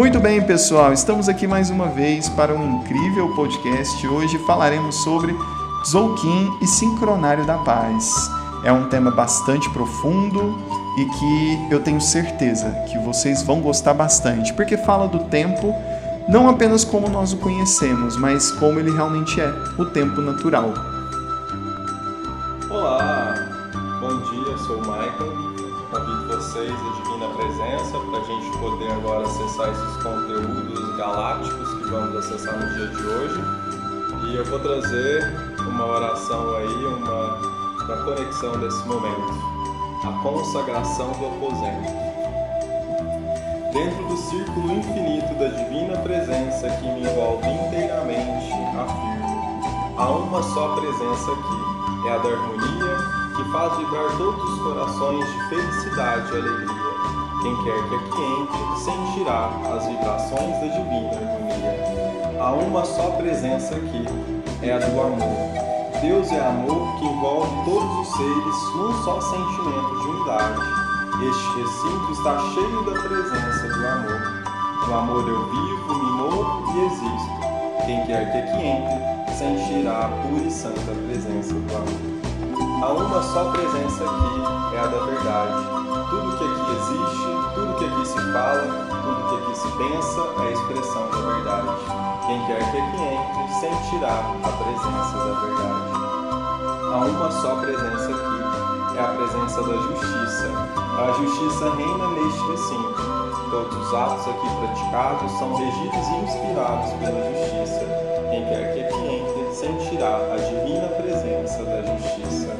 Muito bem, pessoal, estamos aqui mais uma vez para um incrível podcast. Hoje falaremos sobre Tzolk'in e Sincronário da Paz. É um tema bastante profundo e que eu tenho certeza que vocês vão gostar bastante, porque fala do tempo não apenas como nós o conhecemos, mas como ele realmente é, o tempo natural. Acessar no dia de hoje. E eu vou trazer uma oração aí, uma, uma conexão desse momento. A consagração do aposento. Dentro do círculo infinito da Divina Presença que me envolve inteiramente, afirmo: há uma só presença aqui, é a da harmonia que faz vibrar todos os corações de felicidade e alegria. Quem quer que aqui entre sentirá as vibrações da divina harmonia. Há uma só presença aqui, é a do amor. Deus é amor que envolve todos os seres num só sentimento de unidade. Este recinto está cheio da presença do amor. No amor eu vivo, me movo e existo. Quem quer que aqui entre sentirá a pura e santa presença do amor. Há uma só presença aqui, é a da verdade. Existe, tudo que aqui se fala, tudo que aqui se pensa é a expressão da verdade. Quem quer que aqui entre sentirá a presença da verdade. Há uma só presença aqui, é a presença da justiça. A justiça reina neste recinto. Todos os atos aqui praticados são regidos e inspirados pela justiça. Quem quer que aqui entre sentirá a divina presença da justiça.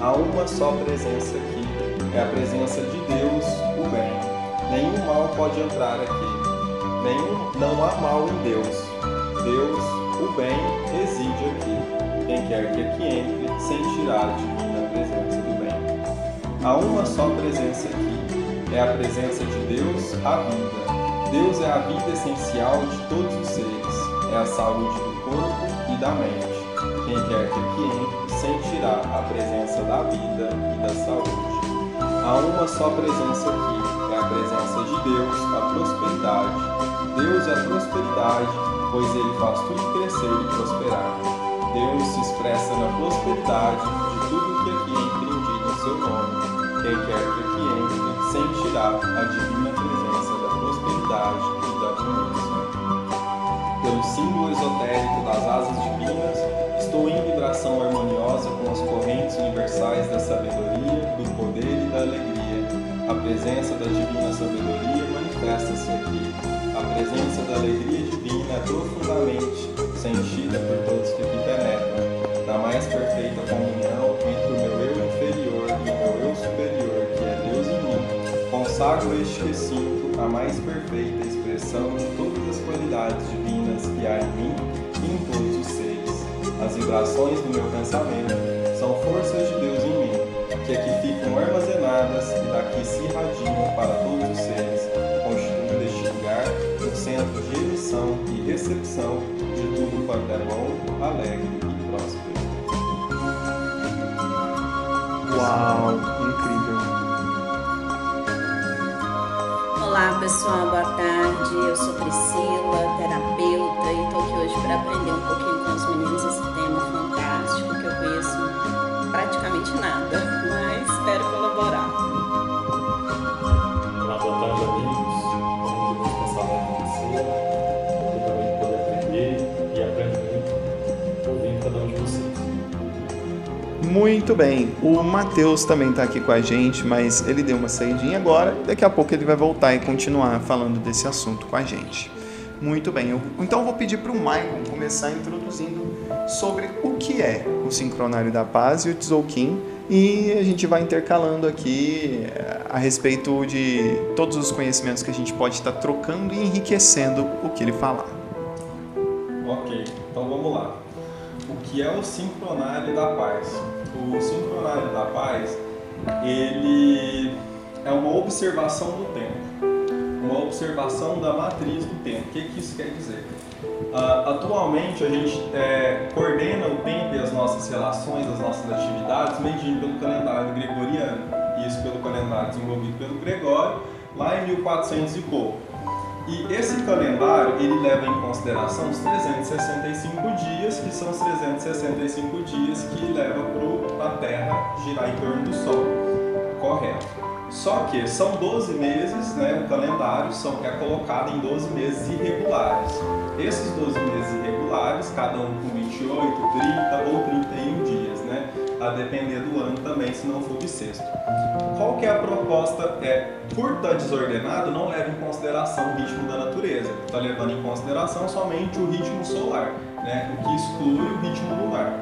Há uma só presença aqui, é a presença de Deus. Nenhum mal pode entrar aqui. Nenhum, não há mal em Deus. Deus, o bem, reside aqui. Quem quer que aqui entre, sentirá a divina presença do bem. Há uma só presença aqui, é a presença de Deus, a vida. Deus é a vida essencial de todos os seres, é a saúde do corpo e da mente. Quem quer que aqui entre sentirá a presença da vida e da saúde. Há uma só presença aqui, presença de Deus, a prosperidade. Deus é a prosperidade, pois ele faz tudo crescer e prosperar. Deus se expressa na prosperidade de tudo que aqui é empreendido em seu nome. Quem quer que aqui entre sentirá a divina presença da prosperidade e da abundância. Pelo símbolo esotérico das asas divinas, Estou em vibração harmoniosa com as correntes universais da sabedoria, do poder e da alegria. Presença da divina sabedoria manifesta-se aqui. A presença da alegria divina é profundamente sentida por todos que aqui penetram. Na mais perfeita comunhão entre o meu eu inferior e o meu eu superior, que é Deus em mim, consagro este recinto a mais perfeita expressão de todas as qualidades divinas que há em mim e em todos os seres as vibrações do meu pensamento são forças de que aqui ficam armazenadas e daqui se irradiam para todos os seres, constituindo este lugar um centro de emissão e recepção de tudo quanto é bom, alegre e próspero. Uau, incrível! Olá pessoal, boa tarde. Eu sou Priscila, terapeuta, e estou aqui hoje para aprender um pouquinho com os meninos esse tema fantástico que eu conheço praticamente nada, Muito bem, o Matheus também está aqui com a gente, mas ele deu uma saidinha agora. Daqui a pouco ele vai voltar e continuar falando desse assunto com a gente. Muito bem, eu, então eu vou pedir para o Maicon começar introduzindo sobre o que é o Sincronário da Paz e o Tzolk'in e a gente vai intercalando aqui eh, a respeito de todos os conhecimentos que a gente pode estar trocando e enriquecendo o que ele falar. Ok, então vamos lá. O que é o sincronário da paz? O sincronário da paz, ele é uma observação do tempo uma observação da matriz do tempo. O que, que isso quer dizer? Uh, atualmente a gente é, coordena o tempo e as nossas relações, as nossas atividades, medindo pelo calendário gregoriano. Isso pelo calendário desenvolvido pelo Gregório, lá em 1400 e pouco. E esse calendário, ele leva em consideração os 365 dias, que são os 365 dias que leva para a Terra girar em torno do Sol. Correto. Só que são 12 meses, né, o calendário são, é colocado em 12 meses irregulares. Esses 12 meses irregulares, cada um com 28, 30 ou 31 dias? A depender do ano também, se não for bissexto. Qual que é a proposta? É, por estar desordenado, não leva em consideração o ritmo da natureza. Está levando em consideração somente o ritmo solar, né? O que exclui o ritmo lunar.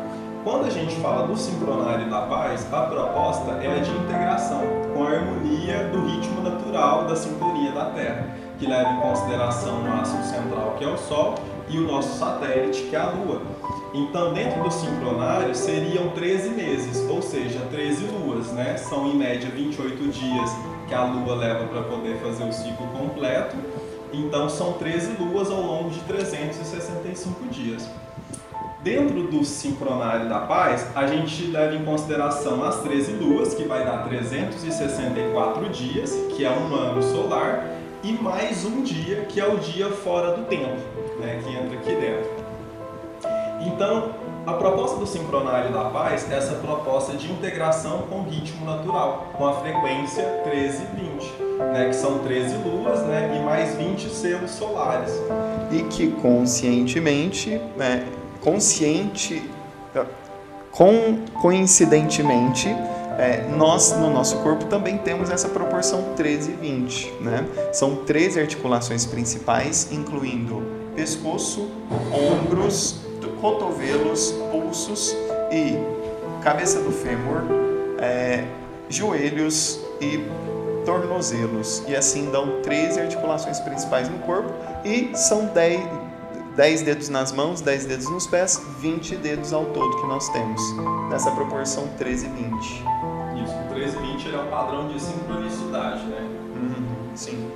Quando a gente fala do sincronário da paz, a proposta é a de integração com a harmonia do ritmo natural da sintonia da Terra, que leva em consideração o astro central, que é o Sol, e o nosso satélite, que é a Lua. Então, dentro do sincronário, seriam 13 meses, ou seja, 13 luas, né? São em média 28 dias que a Lua leva para poder fazer o ciclo completo. Então, são 13 luas ao longo de 365 dias. Dentro do sincronário da paz, a gente leva em consideração as 13 luas, que vai dar 364 dias, que é um ano solar, e mais um dia, que é o dia fora do tempo, né, que entra aqui dentro. Então, a proposta do sincronário da paz é essa proposta de integração com o ritmo natural, com a frequência 13 e 20, né, que são 13 luas né, e mais 20 selos solares. E que conscientemente, né, consciente, com, coincidentemente, é, nós no nosso corpo também temos essa proporção 13 e 20. Né? São 13 articulações principais, incluindo pescoço, ombros, cotovelos, pulsos e cabeça do fêmur, é, joelhos e tornozelos. E assim dão 13 articulações principais no corpo e são 10, 10 dedos nas mãos, 10 dedos nos pés, 20 dedos ao todo que nós temos. Nessa proporção 13 e 20. Isso, o 13 e 20 é o padrão de sincronicidade, né? Uhum, sim.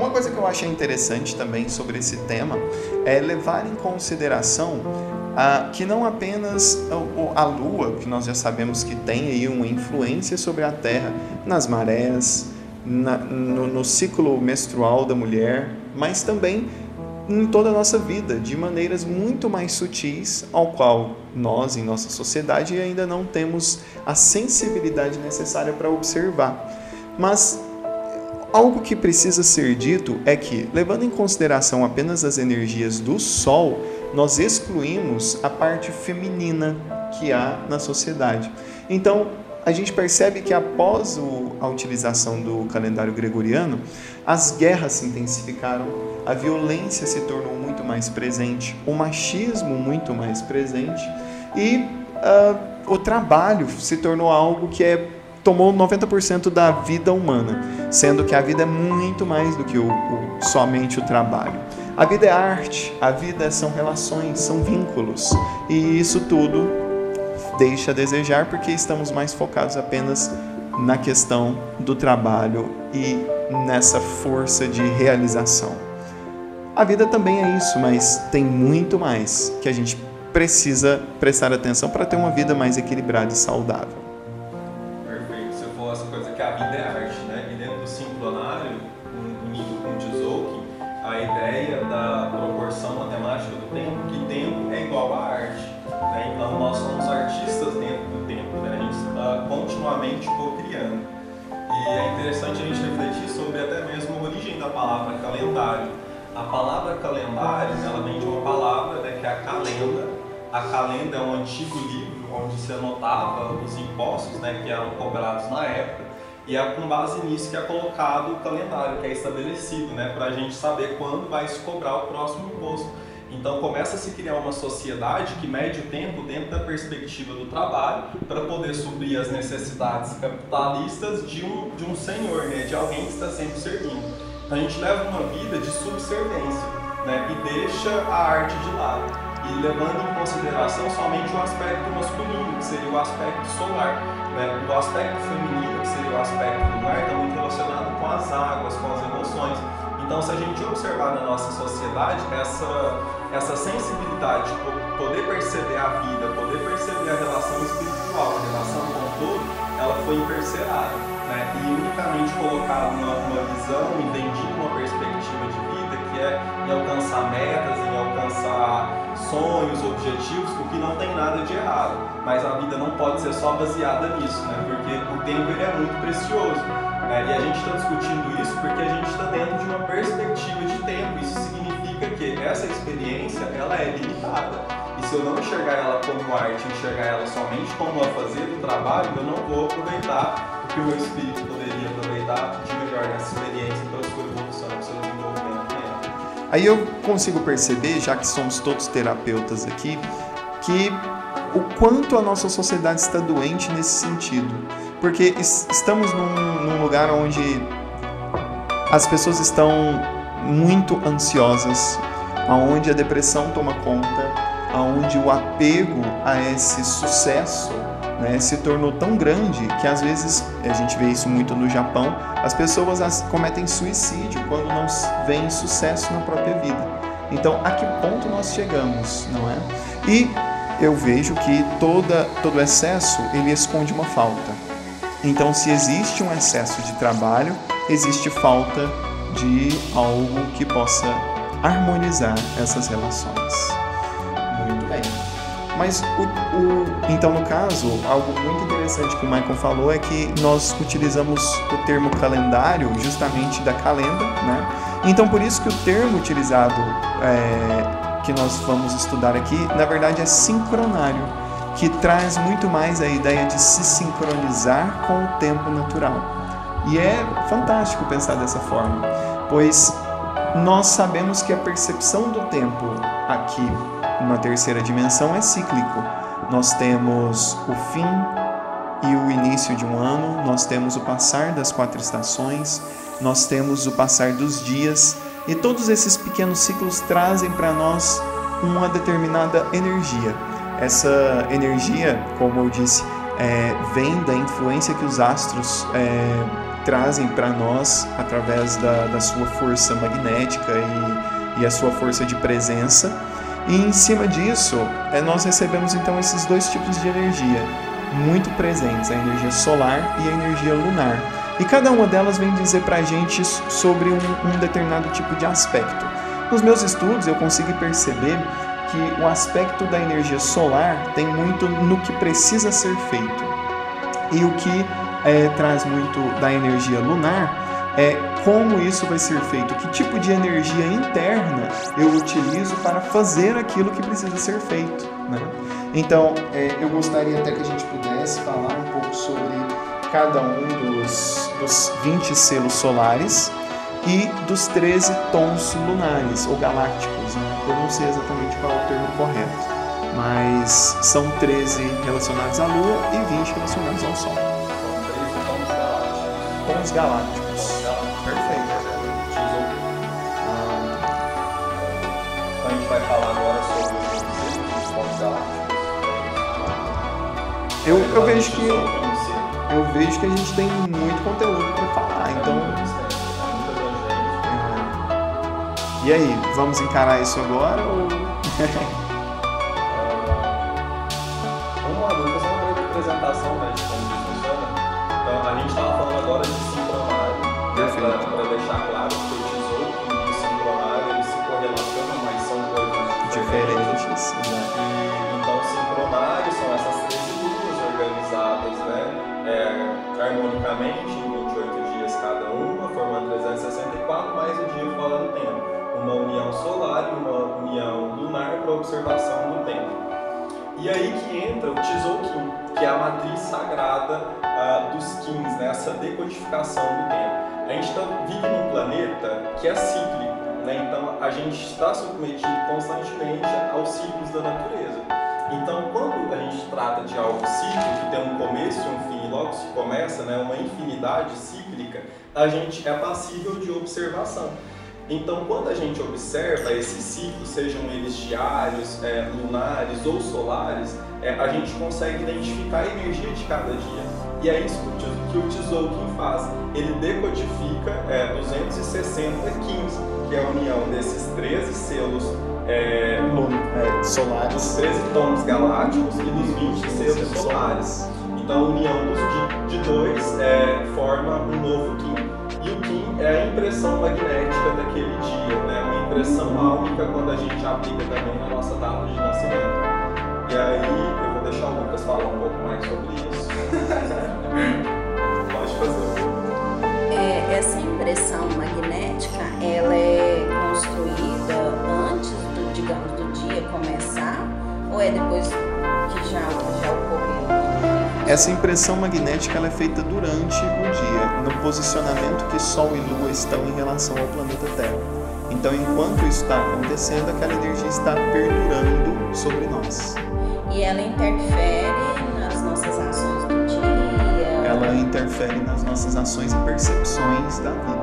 Uma coisa que eu achei interessante também sobre esse tema é levar em consideração que não apenas a, a Lua, que nós já sabemos que tem aí uma influência sobre a Terra, nas marés, na, no, no ciclo menstrual da mulher, mas também em toda a nossa vida, de maneiras muito mais sutis, ao qual nós, em nossa sociedade, ainda não temos a sensibilidade necessária para observar. Mas Algo que precisa ser dito é que, levando em consideração apenas as energias do Sol, nós excluímos a parte feminina que há na sociedade. Então, a gente percebe que após o, a utilização do calendário gregoriano, as guerras se intensificaram, a violência se tornou muito mais presente, o machismo muito mais presente e uh, o trabalho se tornou algo que é tomou 90% da vida humana, sendo que a vida é muito mais do que o, o, somente o trabalho. A vida é arte, a vida são relações, são vínculos, e isso tudo deixa a desejar porque estamos mais focados apenas na questão do trabalho e nessa força de realização. A vida também é isso, mas tem muito mais que a gente precisa prestar atenção para ter uma vida mais equilibrada e saudável. A calenda é um antigo livro onde se anotava os impostos né, que eram cobrados na época. E é com base nisso que é colocado o calendário, que é estabelecido, né, para a gente saber quando vai se cobrar o próximo imposto. Então começa a se criar uma sociedade que mede o tempo dentro da perspectiva do trabalho para poder suprir as necessidades capitalistas de um, de um senhor, né, de alguém que está sempre servindo. Então a gente leva uma vida de subservência né, e deixa a arte de lado. E levando em consideração somente o aspecto masculino, que seria o aspecto solar. Né? O aspecto feminino, que seria o aspecto lunar, está muito relacionado com as águas, com as emoções. Então, se a gente observar na nossa sociedade essa, essa sensibilidade de poder perceber a vida, poder perceber a relação espiritual, a relação com o todo, ela foi encarcerada né? e unicamente colocada numa, visão, entendida uma perspectiva é em alcançar metas, em alcançar sonhos, objetivos, o que não tem nada de errado. Mas a vida não pode ser só baseada nisso, né? Porque o tempo ele é muito precioso. Né? E a gente está discutindo isso porque a gente está dentro de uma perspectiva de tempo. Isso significa que essa experiência ela é limitada. E se eu não enxergar ela como arte, enxergar ela somente como a fazer do trabalho, eu não vou aproveitar o que o meu espírito poderia aproveitar de melhor nessa experiência para a sua Aí eu consigo perceber, já que somos todos terapeutas aqui, que o quanto a nossa sociedade está doente nesse sentido. Porque estamos num, num lugar onde as pessoas estão muito ansiosas, aonde a depressão toma conta, aonde o apego a esse sucesso né, se tornou tão grande que às vezes a gente vê isso muito no Japão, as pessoas cometem suicídio quando não veem sucesso na própria vida. Então, a que ponto nós chegamos, não é? E eu vejo que toda, todo excesso ele esconde uma falta. Então, se existe um excesso de trabalho, existe falta de algo que possa harmonizar essas relações. Mas o, o, então no caso, algo muito interessante que o Michael falou é que nós utilizamos o termo calendário justamente da calenda, né? Então por isso que o termo utilizado é, que nós vamos estudar aqui, na verdade é sincronário, que traz muito mais a ideia de se sincronizar com o tempo natural. E é fantástico pensar dessa forma, pois nós sabemos que a percepção do tempo aqui uma terceira dimensão é cíclico. Nós temos o fim e o início de um ano, nós temos o passar das quatro estações, nós temos o passar dos dias, e todos esses pequenos ciclos trazem para nós uma determinada energia. Essa energia, como eu disse, é, vem da influência que os astros é, trazem para nós através da, da, sua força magnética e, e a sua força de presença. E em cima disso, é, nós recebemos então esses dois tipos de energia muito presentes, a energia solar e a energia lunar. E cada uma delas vem dizer para a gente sobre um, um determinado tipo de aspecto. Nos meus estudos, eu consigo perceber que o aspecto da energia solar tem muito no que precisa ser feito. E o que é, traz muito da energia lunar é como isso vai ser feito, que tipo de energia interna eu utilizo para fazer aquilo que precisa ser feito. Né? Então, é, eu gostaria até que a gente pudesse falar um pouco sobre cada um dos, dos 20 selos solares e dos 13 tons lunares ou galácticos. Né? Eu não sei exatamente qual é o termo correto, mas são 13 relacionados à Lua e 20 relacionados ao Sol. São 13 tons galácticos. Tons galácticos. A gente vai falar agora sobre os. Eu, eu vejo que eu vejo que a gente tem muito conteúdo para falar, então. E aí, vamos encarar isso agora ou? harmonicamente em 28 dias cada uma, formando 364, mais o dia fora do tempo. Uma união solar e uma união lunar para observação do tempo. E aí que entra o Tzolk'in, que é a matriz sagrada uh, dos Kins, né? essa decodificação do tempo a gente tá, vive num planeta que é cíclico, né? então a gente está submetido constantemente aos ciclos da natureza. Então, quando a gente trata de algo cíclico, que tem um começo e um fim, e logo se começa, né, uma infinidade cíclica, a gente é passível de observação. Então, quando a gente observa esses ciclos, sejam eles diários, é, lunares ou solares, é, a gente consegue identificar a energia de cada dia. E é isso que o Tzolk'in faz. Ele decodifica é, 260 15, que é a união desses 13 selos é, é, solares, dos 13 tons galácticos e dos 20 selos solares. Então a união dos, de, de dois é, forma um novo Kim. E o Kim é a impressão magnética daquele dia, né? uma impressão áurica quando a gente aplica também na nossa data de nascimento. E aí eu vou deixar o Lucas falar um pouco mais sobre isso. Pode fazer. É, essa impressão magnética, ela é começar ou é depois que já, já ocorreu? Essa impressão magnética ela é feita durante o dia, no posicionamento que Sol e Lua estão em relação ao planeta Terra. Então, enquanto isso está acontecendo, aquela energia está perdurando sobre nós. E ela interfere nas nossas ações do dia. Ela interfere nas nossas ações e percepções da vida.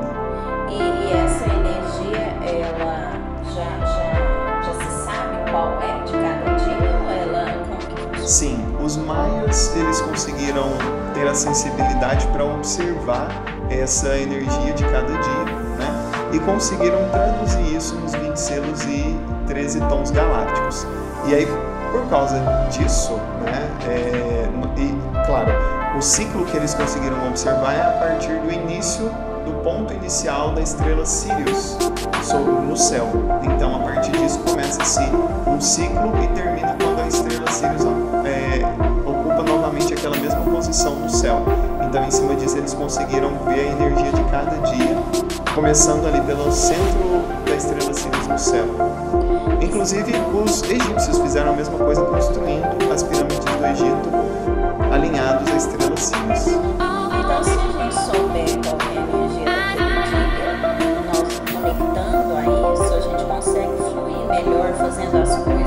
Os maias eles conseguiram ter a sensibilidade para observar essa energia de cada dia, né? E conseguiram traduzir isso nos 20 selos e 13 tons galácticos. E aí, por causa disso, né? é, e claro, o ciclo que eles conseguiram observar é a partir do início do ponto inicial da estrela Sirius sobre no céu. Então, a partir disso começa-se um ciclo e termina quando a estrela Sirius é, posição no céu. Então, em cima disso, eles conseguiram ver a energia de cada dia, começando ali pelo centro da estrela Sirius no céu. Inclusive, os egípcios fizeram a mesma coisa construindo as pirâmides do Egito alinhados à estrela Sirius. Então, se a gente souber qual é a energia daquele dia, nós conectando a isso, a gente consegue fluir melhor fazendo as coisas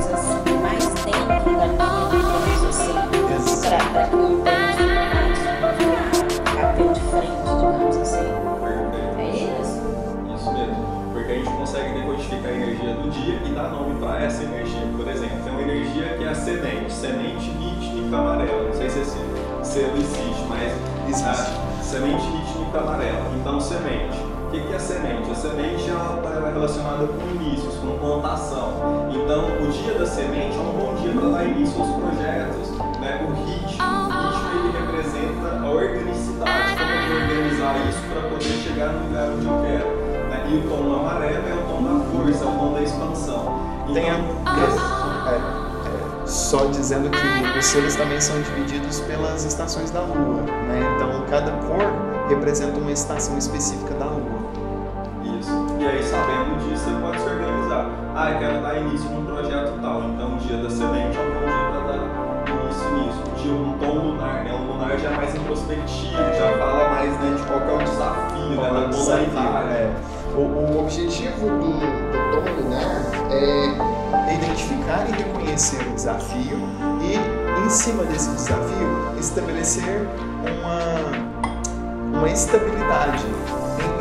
semente, semente rítmica amarela. Não sei se esse selo existe, mas Existe. a semente rítmica amarela. Então, semente. O que é semente? A semente está relacionada com inícios, com contação. Então, o dia da semente é um bom dia para dar início aos projetos. Né? O ritmo, o ritmo ele representa a organicidade, como eu vou organizar isso para poder chegar no lugar onde eu quero. né? E o tom amarelo é o tom da força, é o tom da expansão. Então, Tem a- É, é, só dizendo que os selos também são divididos pelas estações da Lua, né? Então cada cor representa uma estação específica da Lua. Isso. E aí, sabendo disso, você pode se organizar. Ah, eu quero dar início num projeto tal. Então, o dia da semente é um bom dia para dar início nisso. O dia, um tom lunar, né? O lunar já é mais introspectivo, já fala mais né, de qual é o desafio, né? Da polaridade. É. O, o objetivo do, do tom lunar é identificar e reconhecer o desafio e, em cima desse desafio, estabelecer uma, uma estabilidade,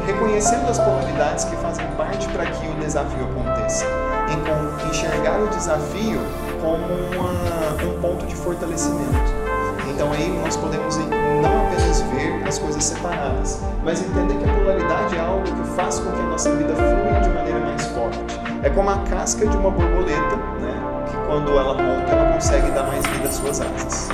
reconhecendo as polaridades que fazem parte para que o desafio aconteça. Enxergar o desafio como uma- um ponto de fortalecimento. Então aí nós podemos não apenas ver as coisas separadas, mas entender que a polaridade é algo que faz com que a nossa vida flua de maneira mais forte. É como a casca de uma borboleta, né? Que quando ela monta, ela consegue dar mais vida às suas asas.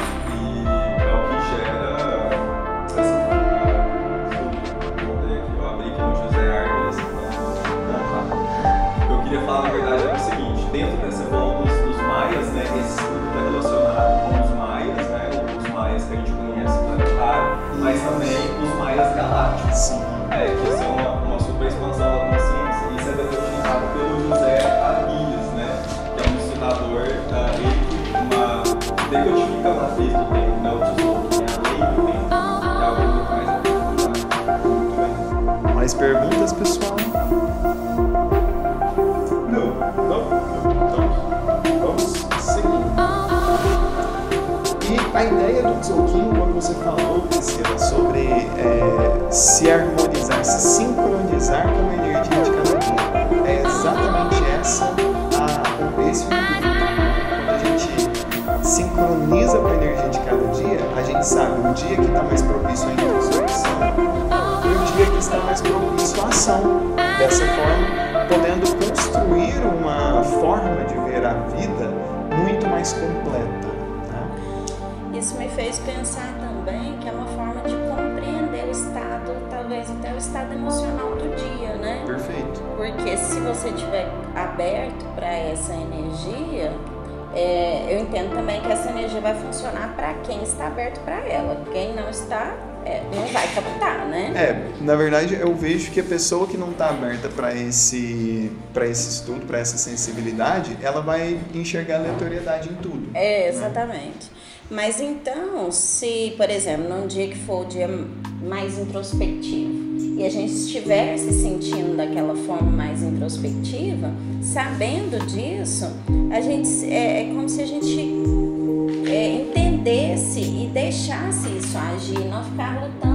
Mais perguntas, pessoal? Não, não. Vamos seguir. E a ideia do Tzolk'in, quando você falou, Priscila, sobre é, se harmonizar, se sincronizar com a energia de cada dia, é exatamente essa a, esse sincroniza com a energia de cada dia, a gente sabe o dia que está mais propício à introspecção Dessa forma, podendo construir uma forma de ver a vida muito mais completa. né? Isso me fez pensar também que é uma forma de compreender o estado, talvez até o estado emocional do dia, né? Perfeito. Porque se você estiver aberto para essa energia, é, eu entendo também que essa energia vai funcionar para quem está aberto para ela. Quem não está, é, não vai captar, né? É, na verdade eu vejo que a pessoa que não está aberta para esse, para esse estudo, para essa sensibilidade, ela vai enxergar aleatoriedade em tudo. É, exatamente. Mas então, se, por exemplo, num dia que for o dia mais introspectivo, e a gente estiver se sentindo daquela forma mais introspectiva, sabendo disso, a gente é, é como se a gente é, entendesse e deixasse isso agir, não ficar lutando né?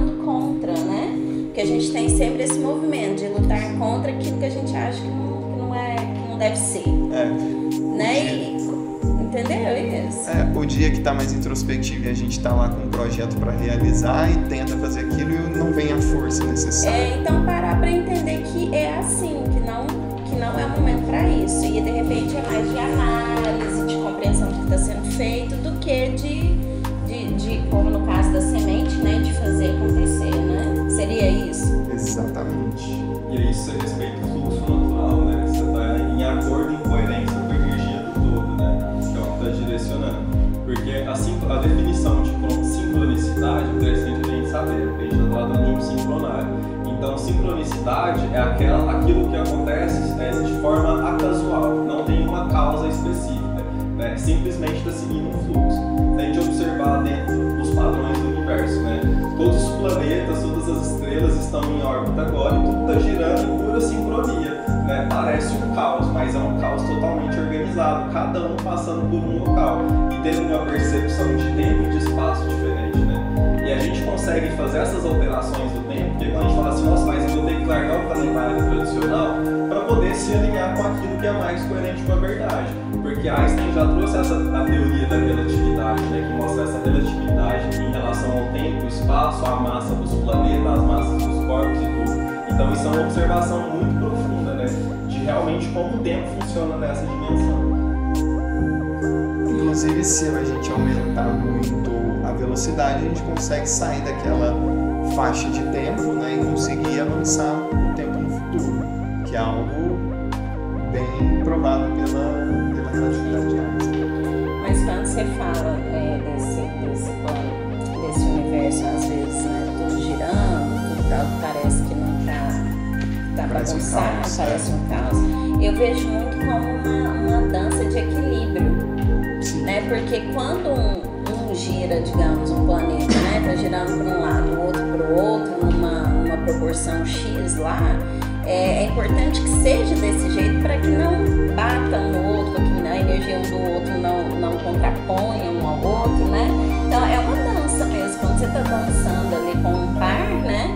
Porque a gente tem sempre esse movimento de lutar contra aquilo que a gente acha que não, que não é, que não deve ser. É. Né? E, entendeu isso? É, o dia que está mais introspectivo e a gente está lá com um projeto para realizar e tenta fazer aquilo e não vem a força necessária. É, então parar para entender que é assim, que não, que não é o momento para isso. E de repente é mais de análise, de compreensão do que está sendo feito, do que de, de, de, como no caso da semente, né, de fazer acontecer, sincronicidade é aquela, aquilo que acontece é, de forma acasual, não tem uma causa específica, né? simplesmente está seguindo um fluxo. Se a gente observar dentro dos padrões do universo, né? todos os planetas, todas as estrelas estão em órbita agora e tudo está girando em pura sincronia. Né? Parece um caos, mas é um caos totalmente organizado, cada um passando por um local e tendo uma percepção de tempo e de espaço diferente. Né? E a gente consegue fazer essas alterações do tempo, porque quando a gente fala assim, nossa, que largar o calendário tradicional para poder se alinhar com aquilo que é mais coerente com a verdade. Porque Einstein já trouxe essa, a teoria da relatividade, né, que mostra essa relatividade em relação ao tempo, espaço, a massa dos planetas, as massas dos corpos e tudo. Então isso é uma observação muito profunda, né, de realmente como o tempo funciona nessa dimensão. Inclusive, se a gente aumentar muito a velocidade, a gente consegue sair daquela faixa de tempo né, e conseguir avançar o tempo no futuro, que é algo bem provado pela, pela relatividade de. Mas quando você fala é, desse, desse plano, desse universo, às vezes, né, tudo girando, tudo parece que não tá, tá Parece um bagunçado, caos, parece um caos. Eu vejo muito como uma, uma dança de equilíbrio, Sim. né? Porque quando um, um gira, digamos, um planeta, né, tá girando para um lado, o outro para o outro, numa, numa proporção X lá, é, é importante que seja desse jeito para que não bata um no outro, para que a energia um do outro não, não contraponha um ao outro, né? Então é uma dança mesmo, quando você tá dançando ali com um par, né?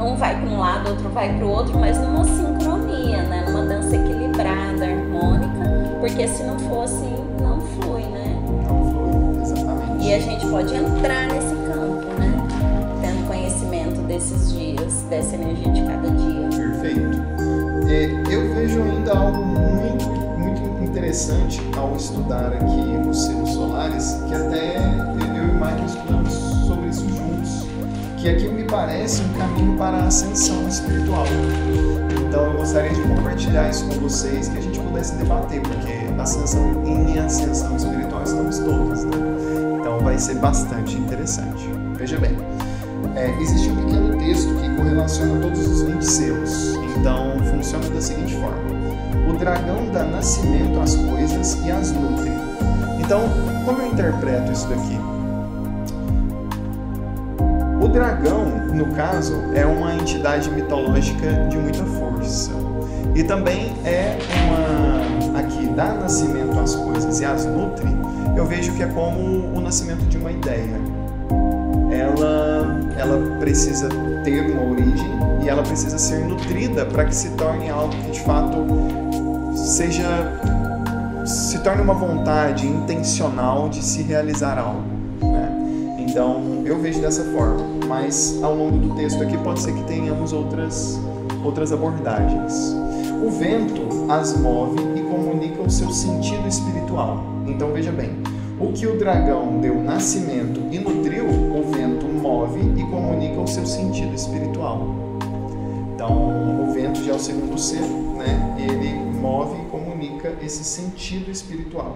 Um vai para um lado, outro vai para o outro, mas numa sincronia, né? Numa dança equilibrada, harmônica, porque se não for assim, não flui, né? Não flui, exatamente. E a gente pode entrar nesse desses dias, dessa energia de cada dia. Perfeito. É, eu vejo ainda algo muito, muito interessante ao estudar aqui os ciclos solares, que até eu e o estudamos sobre isso juntos, que aqui me parece um caminho para a ascensão espiritual. Então eu gostaria de compartilhar isso com vocês, que a gente pudesse debater, porque ascensão em ascensão espiritual estamos todos, né? Então vai ser bastante interessante. Veja bem, é, existe um pequeno texto que correlaciona todos os 20 selos. Então, funciona da seguinte forma: O dragão dá nascimento às coisas e as nutre. Então, como eu interpreto isso daqui? O dragão, no caso, é uma entidade mitológica de muita força. E também é uma. Aqui, dá nascimento às coisas e as nutre, eu vejo que é como o nascimento de uma ideia ela, ela precisa ter uma origem e ela precisa ser nutrida para que se torne algo que de fato seja se torne uma vontade intencional de se realizar algo. Né? Então eu vejo dessa forma, mas ao longo do texto aqui pode ser que tenhamos outras outras abordagens. O vento as move e comunica o seu sentido espiritual. Então veja bem, o que o dragão deu nascimento o seu sentido espiritual. Então, o vento já é o segundo selo, né? Ele move e comunica esse sentido espiritual.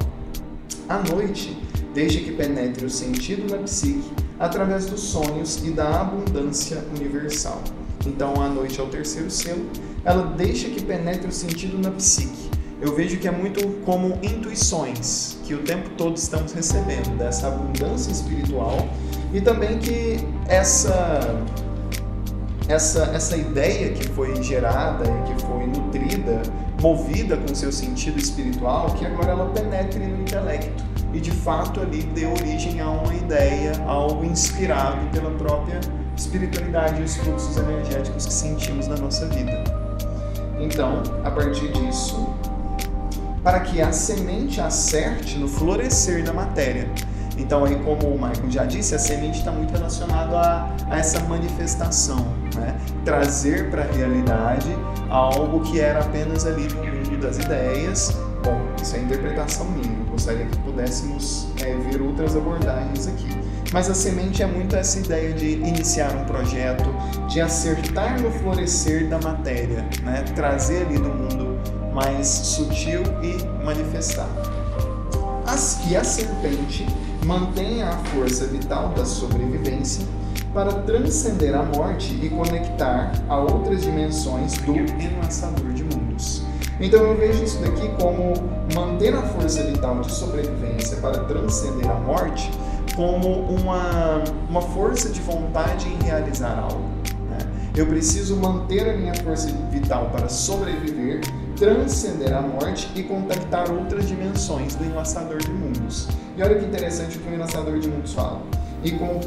À noite, deixa que penetre o sentido na psique através dos sonhos e da abundância universal. Então, a noite é o terceiro selo, ela deixa que penetre o sentido na psique. Eu vejo que é muito como intuições que o tempo todo estamos recebendo dessa abundância espiritual e também que essa essa essa ideia que foi gerada e que foi nutrida, movida com seu sentido espiritual, que agora ela penetre no intelecto e de fato ali dê origem a uma ideia, algo inspirado pela própria espiritualidade e os fluxos energéticos que sentimos na nossa vida. Então, a partir disso, para que a semente acerte no florescer da matéria. Então, aí, como o Michael já disse, a semente está muito relacionado a, a, essa manifestação, né? trazer para a realidade algo que era apenas ali no mundo das ideias. Bom, isso é interpretação minha, eu gostaria que pudéssemos é, ver outras abordagens aqui. Mas a semente é muito essa ideia de iniciar um projeto, de acertar no florescer da matéria, né? trazer ali do mundo mais sutil e manifestar. As, e a serpente mantém a força vital da sobrevivência para transcender a morte e conectar a outras dimensões do enlaçador de mundos. Então eu vejo isso daqui como manter a força vital de sobrevivência para transcender a morte como uma, uma força de vontade em realizar algo. Né? Eu preciso manter a minha força vital para sobreviver, transcender a morte e contactar outras dimensões do enlaçador de mundos. E olha que interessante o que o enlaçador de mundos fala. E com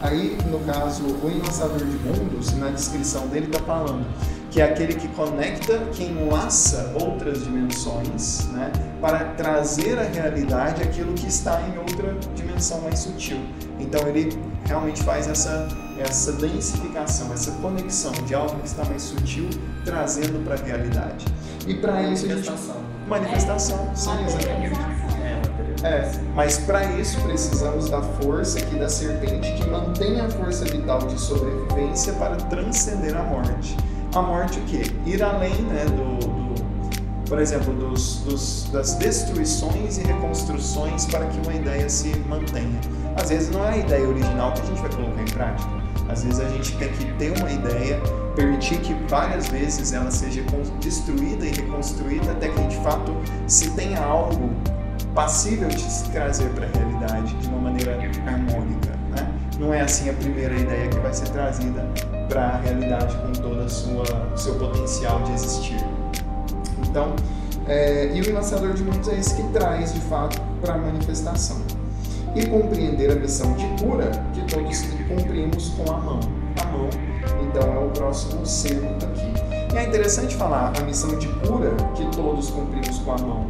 Aí, no caso, o enlaçador de mundos, na descrição dele, está falando que é aquele que conecta, que enlaça outras dimensões, né, para trazer à realidade aquilo que está em outra dimensão mais sutil. Então ele realmente faz essa essa densificação, essa conexão de algo que está mais sutil, trazendo para a realidade. E para isso a gente manifestação, sim, exatamente. É, mas para isso precisamos da força aqui da serpente que mantém a força vital de sobrevivência para transcender a morte a morte o quê? Ir além né, do, do por exemplo, dos, dos, das destruições e reconstruções para que uma ideia se mantenha. Às vezes não é a ideia original que a gente vai colocar em prática. Às vezes a gente tem que ter uma ideia, permitir que várias vezes ela seja destruída e reconstruída até que de fato se tenha algo passível de se trazer para a realidade de uma maneira harmônica. Né? Não é assim a primeira ideia que vai ser trazida para a realidade com todo o seu potencial de existir. Então, é, e o lançador de mundos é esse que traz de fato para a manifestação. E compreender a missão de cura que todos cumprimos com a mão. A mão, então, é o próximo selo aqui. E é interessante falar a missão de cura que todos cumprimos com a mão,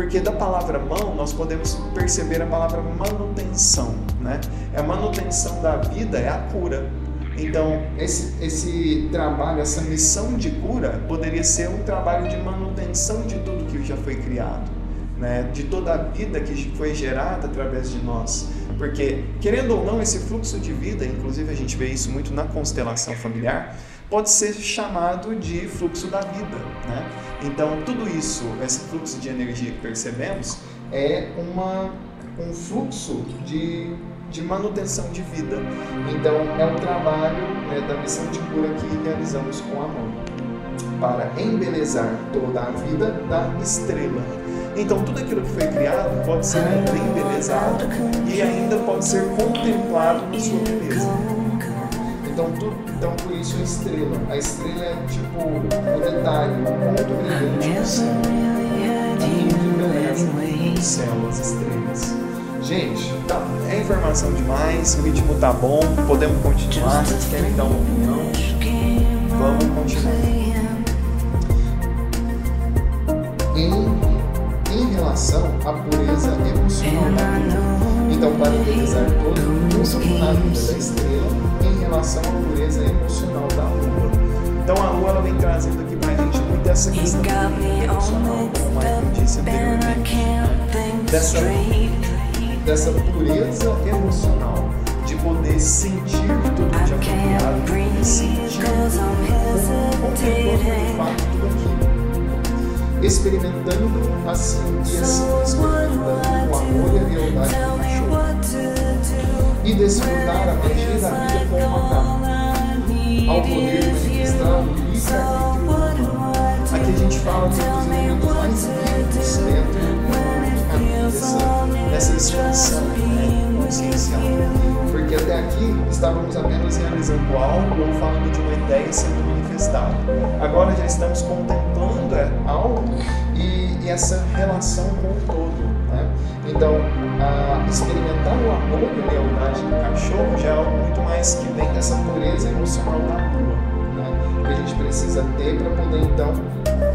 porque da palavra mão nós podemos perceber a palavra manutenção, né? É a manutenção da vida, é a cura. Então, esse, esse trabalho, essa missão de cura, poderia ser um trabalho de manutenção de tudo que já foi criado, né? de toda a vida que foi gerada através de nós. Porque, querendo ou não, esse fluxo de vida, inclusive a gente vê isso muito na constelação familiar, pode ser chamado de fluxo da vida. Né? Então, tudo isso, esse fluxo de energia que percebemos, é uma, um fluxo de de manutenção de vida. Então, é um trabalho né, da missão de cura que realizamos com a mão para embelezar toda a vida da estrela. Então, tudo aquilo que foi criado pode ser embelezado e ainda pode ser contemplado por sua beleza. Então, tudo, então, por isso a estrela. A estrela é tipo o detalhe, o ponto brilhante do céu. As estrelas. Gente, tá, é informação demais, o ritmo tá bom, podemos continuar. Vocês querem dar uma opinião? Vamos continuar. Em, em relação à pureza emocional da lua. Então, para utilizar todo o vida da estrela relação à pureza emocional da lua. Então, a lua ela vem trazendo aqui pra gente muito essa questão emocional, como a disse anteriormente. Dessa dessa pureza emocional, de poder sentir tudo é de poder sentir o fato tudo aquilo. Experimentando assim e assim, experimentando o amor e a lealdade. E desfrutar a magia da vida com o macaco. Ao poder manifestar o livre-arbítrio. Aqui a gente fala dos elementos mais vivos dentro dessa, dessa expansão né, consciencial. Porque até aqui estávamos apenas realizando algo ou falando de uma ideia sendo manifestada. Agora já estamos contemplando é, algo e, e essa relação com o todo. Né? Então, experimentar o amor e a lealdade do cachorro já é algo muito mais que vem dessa pureza emocional da lua. Né? Que a gente precisa ter para poder então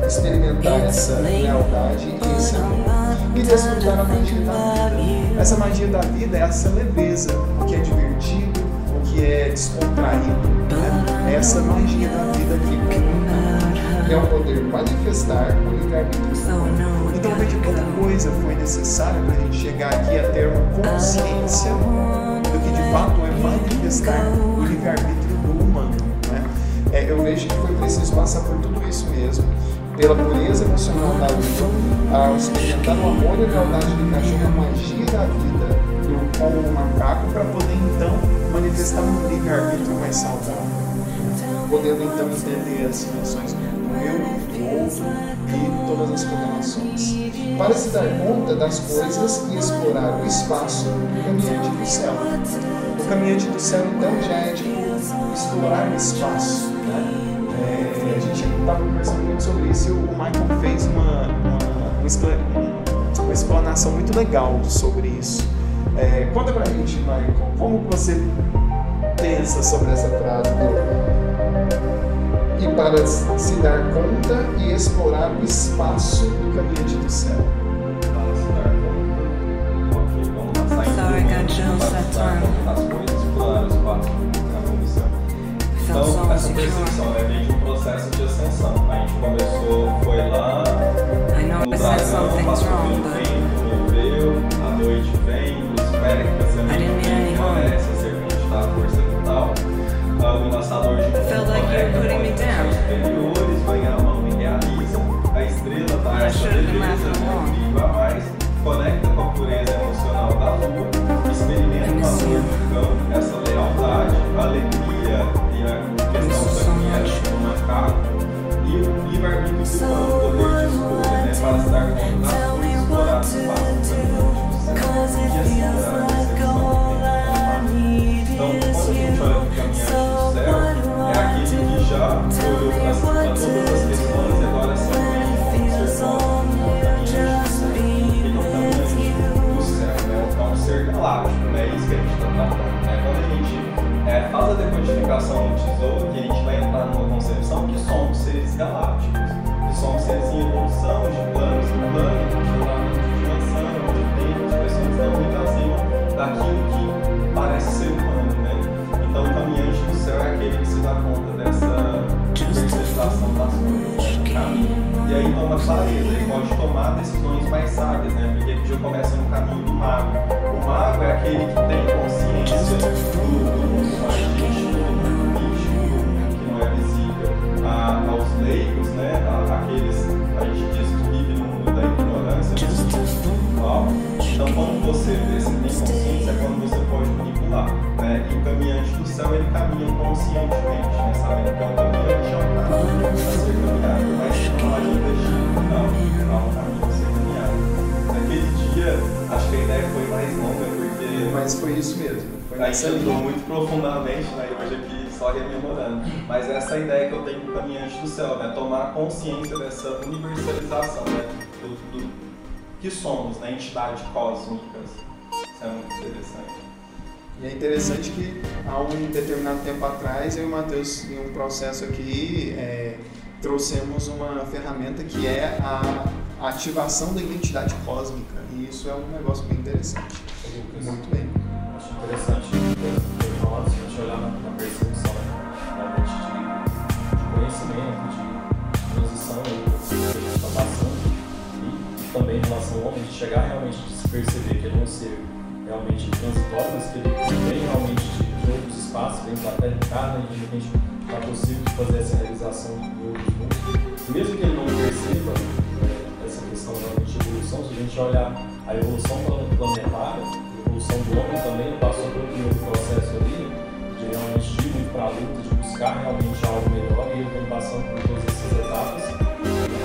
experimentar essa lealdade e esse amor e desfrutar a magia da vida. Essa magia da vida é essa leveza, o que é divertido, o que é descontraído. Né? Essa magia da vida que é o poder manifestar o livre-arbítrio. Então veja quanta coisa foi necessária para a gente chegar aqui a ter uma consciência do que de fato é manifestar o livre-arbítrio do humano. Né? É, eu vejo que foi preciso passar por tudo isso mesmo pela pureza emocional da luta, ao experimentar o amor e a lealdade do cachorro, a magia da vida do, com o macaco, para poder então manifestar um livre-arbítrio mais saudável. Podendo então entender as dimensões do eu, do outro e todas as correlações. Para se dar conta das coisas e explorar o espaço do caminhante do céu. O caminhante do céu então já é tipo explorar o espaço. Né? É, a gente estava conversando muito sobre isso e o Michael fez uma, uma, uma explanação muito legal sobre isso. É, conta pra gente, Michael, como você pensa sobre essa frase do e para se dar conta e explorar o espaço do caminhante do céu. Para se dar conta. Ok, vamos lá. Sorry, o. Então, essa percepção né, vem de um processo de ascensão. A gente começou, foi lá, no dragão, passou pelo tempo, veio, a noite vem, os espectros, a aparece, o enlaçador de mundo conecta com as superiores, vai a mão e realiza, a estrela dá essa beleza, a mais, conecta com a pureza emocional da lua, experimenta a lua do cão, essa lealdade, alegria, a questão da criança do macaco. E o livre-arbítrio do humano, o poder de escolha, né, para se dar conta das coisas, explorar o espaço e explorar a Então, quando a gente olha para o caminhante do céu, é aquele que já olhou para todas as questões e agora se do é do céu, né? é um ser galáctico, né? É isso que a gente está tratando. Né? Quando a gente é, faz a decodificação do tesouro, que a gente vai entrar numa concepção que somos seres galácticos, que somos seres em evolução de planos planos, de de dimensão, de tempo, de pessoas que estão muito acima daquilo decisões mais sábias, né? Porque aqui já começa no caminho do mago. O mago é aquele que tem consciência do, do íntimo, do místico, que não é visível a, aos leigos, né? A, aqueles, a gente diz que vive no mundo da ignorância, no mundo espiritual. Então, quando você vê, você tem consciência, é quando você pode manipular. Né? E o caminhante do céu, ele caminha conscientemente, né? é Mas foi isso mesmo. Foi a gente entrou muito profundamente, né? E hoje aqui só rememorando. Mas essa é a ideia que eu tenho com o caminhante do céu, né? Tomar consciência dessa universalização, né? Do, do que somos, né? Entidades cósmicas. Isso é muito interessante. E é interessante que há um determinado tempo atrás eu e o Matheus, em um processo aqui, é, trouxemos uma ferramenta que é a ativação da identidade cósmica. E isso é um negócio bem interessante. Muito bem. Acho interessante falar se a gente olhar na, percepção realmente de, de conhecimento, de transição que a gente está passando, e, também em relação ao homem, de chegar realmente a se perceber que ele é um ser realmente transitório, mas que ele vem realmente de, de outros espaços, vem para a Terra cá, né, e de repente está possível fazer essa realização em outros mundos. Mesmo que ele não perceba é, essa questão realmente de evolução, se a gente olhar a evolução planetária, evolução do homem também passou por um processo ali de realmente ir muito para a luta, de buscar realmente algo melhor, e ele vem passando por todas essas etapas,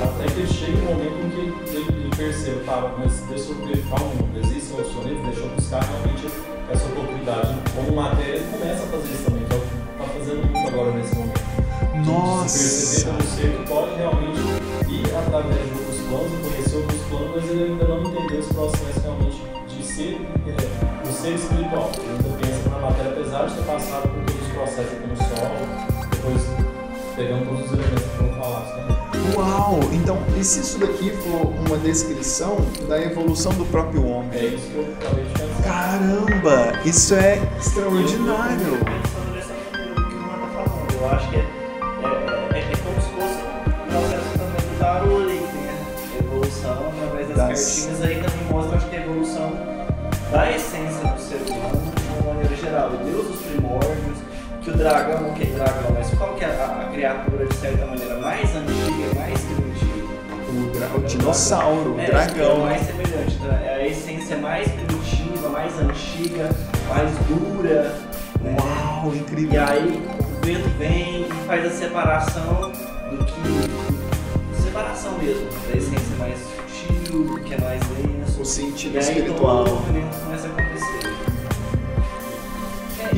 até que ele chega um momento em que ele, percebe, tá, mas deixa eu verificar o mundo, existe outros planetas, deixa eu buscar realmente essa oportunidade. Como matéria, ele começa a fazer isso também, que é o que está fazendo muito agora nesse momento. Nossa! Se perceber como ser que pode realmente ir através de outros planos, conhecer outros planos, mas ele ainda não entendeu os processos realmente de ser, ser espiritual. Ele ainda pensa na matéria, apesar de ter passado por todos os processos aqui no Sol, depois pegando todos os elementos que foram falados também. Uau! Então, e se isso daqui for uma descrição da evolução do próprio homem? É isso que eu acabei de pensar. Caramba! Isso é extraordinário! tá. Eu acho que é, é, Deus dos primórdios, que o dragão, ok, dragão, mas qual que é a, a criatura de certa maneira mais antiga, mais primitiva? O, dra- o dinossauro, o É, dragão. é mais semelhante, então, é a essência mais primitiva, mais antiga, mais dura. né? Uau, E incrível! aí o vento vem e faz a separação do que. separação mesmo, da essência mais sutil, do que é mais denso. O sentido E aí todo espiritual. o movimento começa a.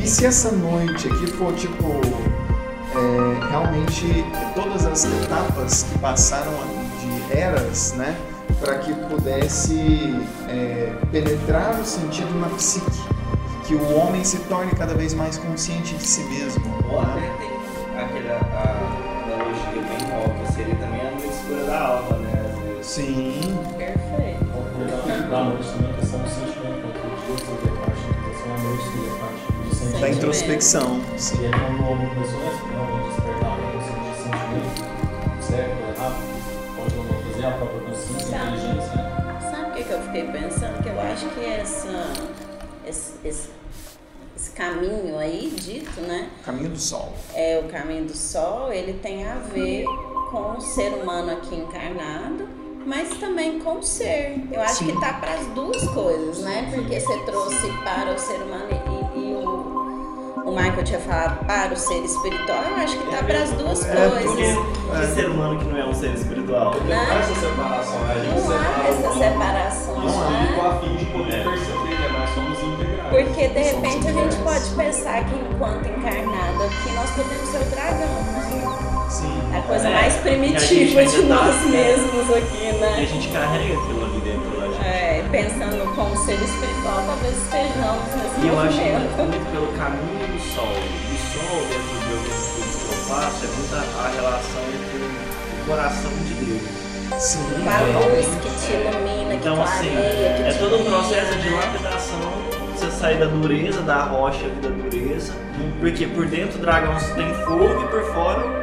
E se essa noite aqui for tipo é, realmente todas as etapas que passaram de eras, né, para que pudesse é, penetrar o sentido na psique, que o homem se torne cada vez mais consciente de si mesmo. Ou até né? tem aquela a analogia bem óbvia, seria também a mistura da alma, né? Sim, Perfeito. Da noite também a questão do sentimento, né, que o dia sobre a parte, a questão da noite a parte de da introspecção. Sim. E aí quando o homem começou a realmente despertar para de sentimento, certo, errado, pode não fazer a própria consciência, Sabe. inteligência, né? Sabe o que, eu fiquei pensando? Que eu acho que essa, esse, esse, esse caminho aí dito, né? Caminho do Sol. É o caminho do sol, ele tem a ver com o ser humano aqui encarnado, mas também com o ser. Eu acho Sim. que tá para as duas coisas, né? Porque você trouxe para o ser humano e, e o, o Michael tinha falado para o ser espiritual, eu acho que tá para as duas É, Porque coisas. que ser humano que não é um ser espiritual? Porque não há essa separação, né? A gente Não há essa o separação, o espírito né? a fim de poder É. perceber que nós somos integrais. Porque de repente a gente pode pensar que enquanto encarnado aqui nós podemos ser o dragão, né? Sim. A coisa É, mais primitiva de tá- nós mesmos aqui, E a né? gente carrega aquilo ali dentro da gente. É, pensando como ser espiritual, talvez estejamos nesse E eu acho que muito, pelo caminho do sol. O sol, dentro de alguns estudos que eu faço, é muito a, a relação entre o coração de Deus. Sim. Com a luz que te ilumina, que Então, assim, clareia, que é todo um processo de né? lapidação. Você sair da dureza, da rocha da dureza. Porque por dentro o dragão tem fogo e por fora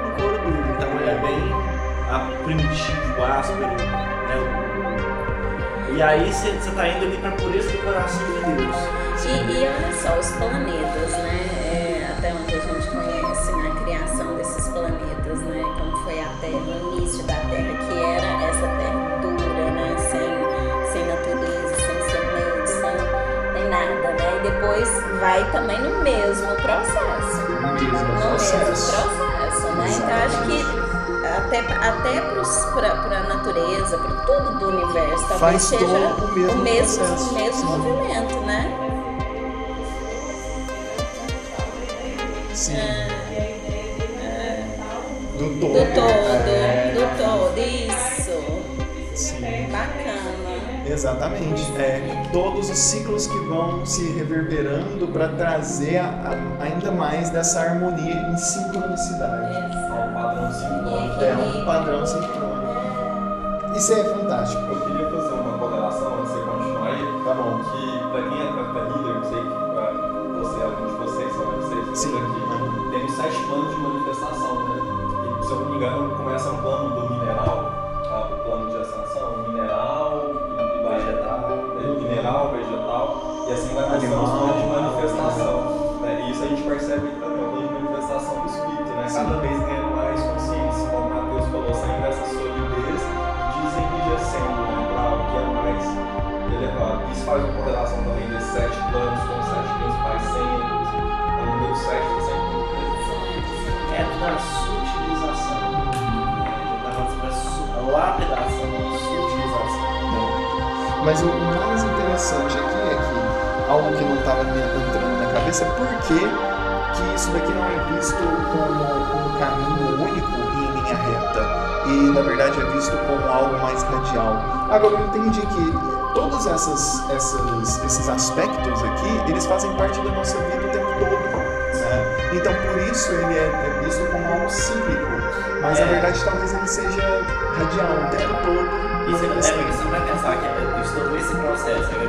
bem a- primitivo, áspero. Né? E aí você está indo ali para a pureza do coração de Deus. E, e olha só, os planetas, né? É, até onde a gente conhece na criação desses planetas, né? Como foi a Terra, o início da Terra, que era essa terra dura, né? Sem, sem natureza, sem semente, sem, sem nada, né? E depois vai também no mesmo processo. No mesmo No mesmo processo. processo, né? Então acho que até, até para a natureza, para tudo do universo, talvez Faz seja o mesmo o mesmo, o mesmo movimento, né? Sim. Do todo. Do todo, É, do todo, isso. sim. Bacana. Exatamente. É, todos os ciclos que vão se reverberando para trazer a- a- ainda mais dessa harmonia em sincronicidade. Padrão sincrônico. É um padrão sincrônico. Isso é fantástico. Eu queria fazer uma ponderação antes de você continuar aí. Tá bom. que pra quem é Kata Healer, eu sei que pra você, algum de vocês, são vocês Sim. aqui, tem os sete planos de manifestação, né? E se eu não me engano, começa no plano do mineral, tá? o plano de ascensão, mineral, e Vegetal. é, mineral, vegetal, e assim vai mostrando os planos de manifestação. Né? E isso a gente percebe também, o plano de manifestação do Espírito, né? Cada vez ganhando faz uma correlação também desses sete planos com os sete principais centros. O número sete está sempre muito presente. É da sutilização. Tá falando sobre a su- a lapidação, a sutilização. Mas o mais interessante aqui é que algo que não estava me entrando na cabeça é por que, que isso daqui não é visto como um caminho único e em linha reta e na verdade é visto como algo mais radial. Agora eu entendi que todos essas, essas, esses aspectos aqui eles fazem parte da nossa vida o tempo todo. né? Então por isso ele é, é visto como algo cíclico, mas na É. verdade talvez ele seja radial o tempo todo. Você, é manifestando. porque você não vai pensar que é, eu estou nesse processo, né?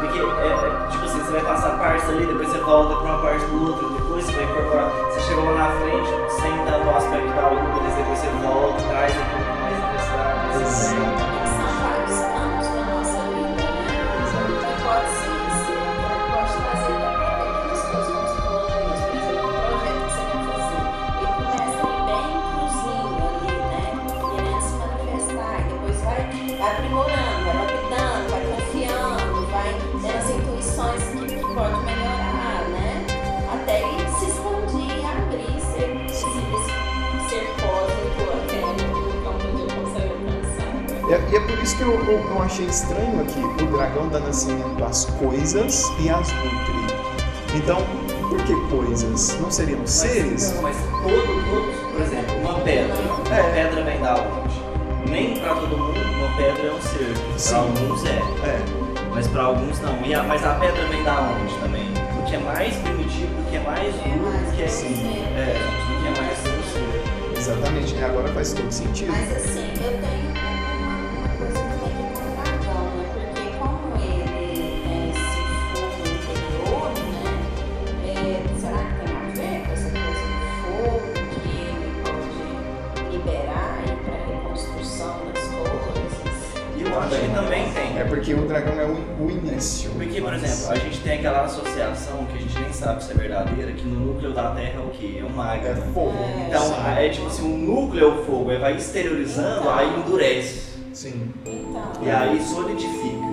Porque é, é, tipo assim, você vai passar partes ali, depois você volta para uma parte do outro, depois você vai incorporar. Você chegou lá na frente, sem tanto o aspecto da outra, depois você volta, traz aquilo mais Exato. E é, é por isso que eu, eu, eu achei estranho aqui o dragão dá nascimento às coisas e às nutre. Então, por que coisas? Não seriam Mas- seres? Não, mas todo, todos, por exemplo, uma pedra. Uma É. pedra vem da onde? Nem pra todo mundo uma pedra é um ser. Sim. Pra alguns é, É, mas pra alguns não. E a, mas a pedra vem da onde também? Do que é mais primitivo, do que é mais É duro, do que é, grosseiro. é, do que é mais grosseiro. exatamente. E agora faz todo sentido. Mas assim, eu tenho Também tem. É porque o dragão é o, o início. Porque, por Mas- exemplo, a gente tem aquela associação que a gente nem sabe se é verdadeira, que no núcleo da Terra é o quê? É um magma. É fogo. É. Então, é tipo assim, o núcleo é o fogo, aí vai exteriorizando, aí endurece. Sim. Então, E aí solidifica.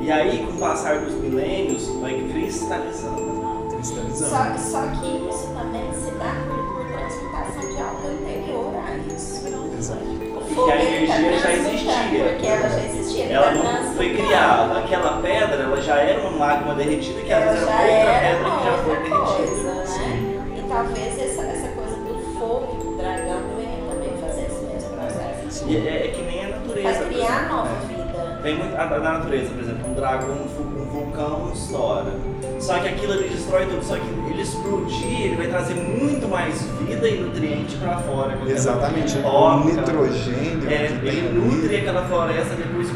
E aí, com o passar dos milênios, vai cristalizando. Cristalizando. só, só que isso também se dá por, transmutação de algo anterior a isso. Exato. E que a energia já existia. Porque ela já existia. Ela não foi criada. Aquela pedra, ela já era uma magma derretida, que às vezes era outra era pedra que já foi derretida. coisa, né? E talvez essa, essa coisa do fogo do dragão venha também fazer esse mesmo processo. E é, é que nem a natureza. Por criar exemplo, nova né? vida. Tem muito, a, a natureza, por exemplo, um dragão, um, um vulcão estoura. Só que aquilo ele destrói tudo. Só que ele explodir, ele vai trazer muito mais vida e nutriente pra fora. Exatamente. O nitrogênio É, que tem ele nutre aquela floresta depois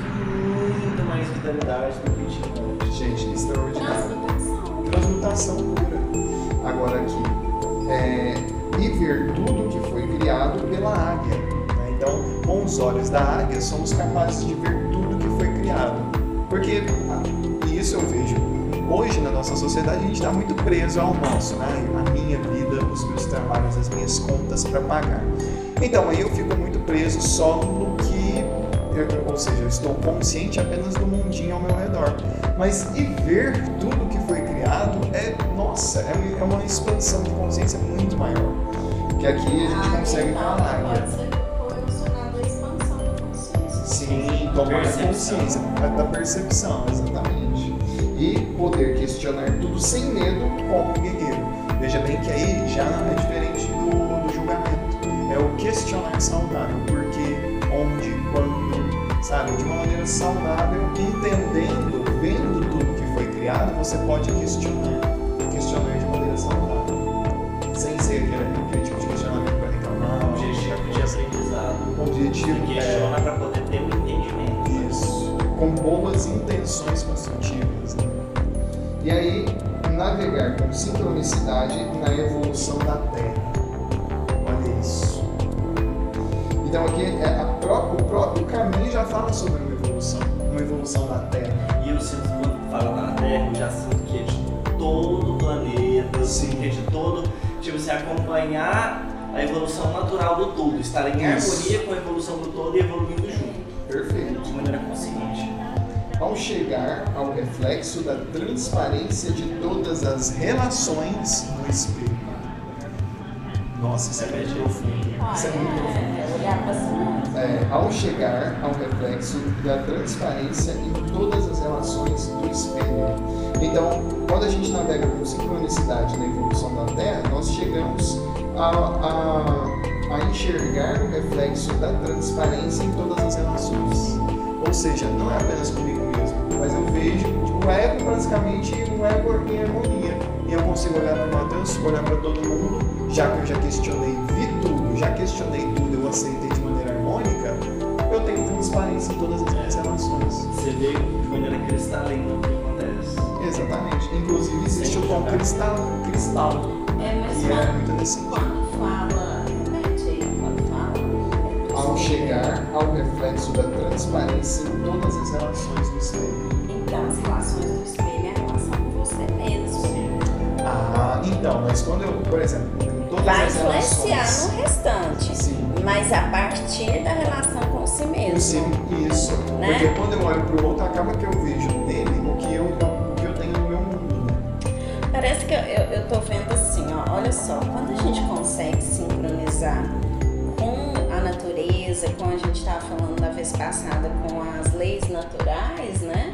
vitalidade do que tinha. Gente, extraordinário. Transmutação. transmutação pura. Agora aqui, é, e ver tudo que foi criado pela águia. né? Então, com os olhos da águia, somos capazes de ver tudo que foi criado. Porque, ah, e isso eu vejo, hoje na nossa sociedade a gente está muito preso ao nosso, né? a minha vida, os meus trabalhos, as minhas contas para pagar. Então, aí eu fico muito preso só no que, ou seja, eu estou consciente apenas do mundinho ao meu redor. Mas e ver tudo que foi criado é, nossa, é uma- é uma expansão de consciência muito maior. Que aqui a gente Ah, consegue falar. né? Pode ser correlacionado à expansão da consciência. Sim, tomar consciência da percepção, exatamente. E poder questionar tudo sem medo como guerreiro. Veja bem que aí já é diferente do, do julgamento. É o questionar saudável. Por quê, onde, sabe? De uma maneira saudável, entendendo, vendo tudo que foi criado, você pode questionar. Questionar de maneira saudável. Sem ser aquele, aquele tipo de questionamento para reclamar. Objetivo de aprendizado. Objetivo é- questiona pra poder ter um entendimento. isso, com boas intenções construtivas. Né? E aí, navegar com sincronicidade na evolução da Terra. Olha isso. Então aqui é fala sobre uma evolução, uma evolução da Terra. E eu sinto quando fala da Terra, eu já sinto que é de todo o planeta, Sim. que é de todo. Tipo, você acompanhar a evolução natural do todo, estar em Isso. harmonia com a evolução do todo e evoluindo junto, Perfeito. de maneira consciente. Ao chegar ao reflexo da transparência de Todas as relações do espelho. Nossa, isso é bem profundo. Isso é muito profundo. É, ao chegar ao reflexo da transparência em todas as relações do espelho. Então, quando a gente navega com sincronicidade na evolução da Terra, nós chegamos a, a, a enxergar o reflexo da transparência em todas as relações. Ou seja, não é apenas comigo mesmo, mas eu vejo tipo, o ego praticamente um ego em harmonia. E eu consigo olhar para o Matheus, olhar para todo mundo, já que eu já questionei, vi tudo, já questionei tudo, eu aceitei transparência em todas as minhas relações. Você vê de maneira cristalina o que acontece. Exatamente. Inclusive existe o tom cristal, cristal. É, mas E é quando, muito nesse sentido. quando fala, repete aí, quando fala. Ao chegar ao reflexo da transparência em todas as relações do espelho. Então, as relações do espelho é a relação com você mesmo. Então, mas quando eu, por exemplo, em todas Vai influenciar relações. no restante. Sim. Mas a partir da relação com si mesmo. Sim, isso. Né? Porque quando eu olho pro outro, acaba que eu vejo nele o que eu, o que eu tenho no meu mundo. Parece que eu, eu, eu tô vendo assim, ó, olha só, quando a gente consegue sincronizar com a natureza, como a gente estava falando na vez passada, com as leis naturais, né?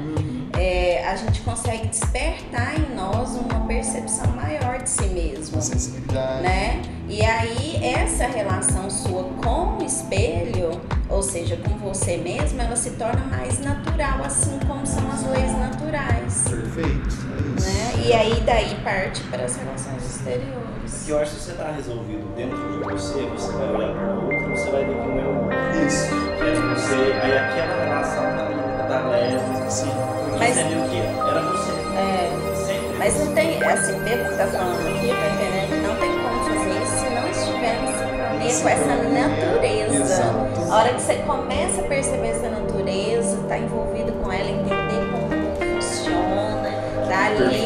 É, a gente consegue despertar em nós uma percepção maior de si mesmo. Uma sensibilidade. né? E aí essa relação sua com o espelho, ou seja, com você mesmo, ela se torna mais natural, assim como são as leis naturais, Perfeito, é isso. né? E aí daí parte para as relações exteriores. Que eu acho que se você está resolvido dentro de você, você vai olhar para o outro, você vai ver é o outro. Isso, Que é você, aí aquela relação tá tá leve, sim. Mas- você viu que era você. É, Sempre. mas não tem, assim, pelo que tá falando aqui, tá entendendo? Não tem como fazer isso se não estiver em com essa natureza. Exato. A hora que você começa a perceber essa natureza, tá envolvido com ela, entender como funciona, tá ali.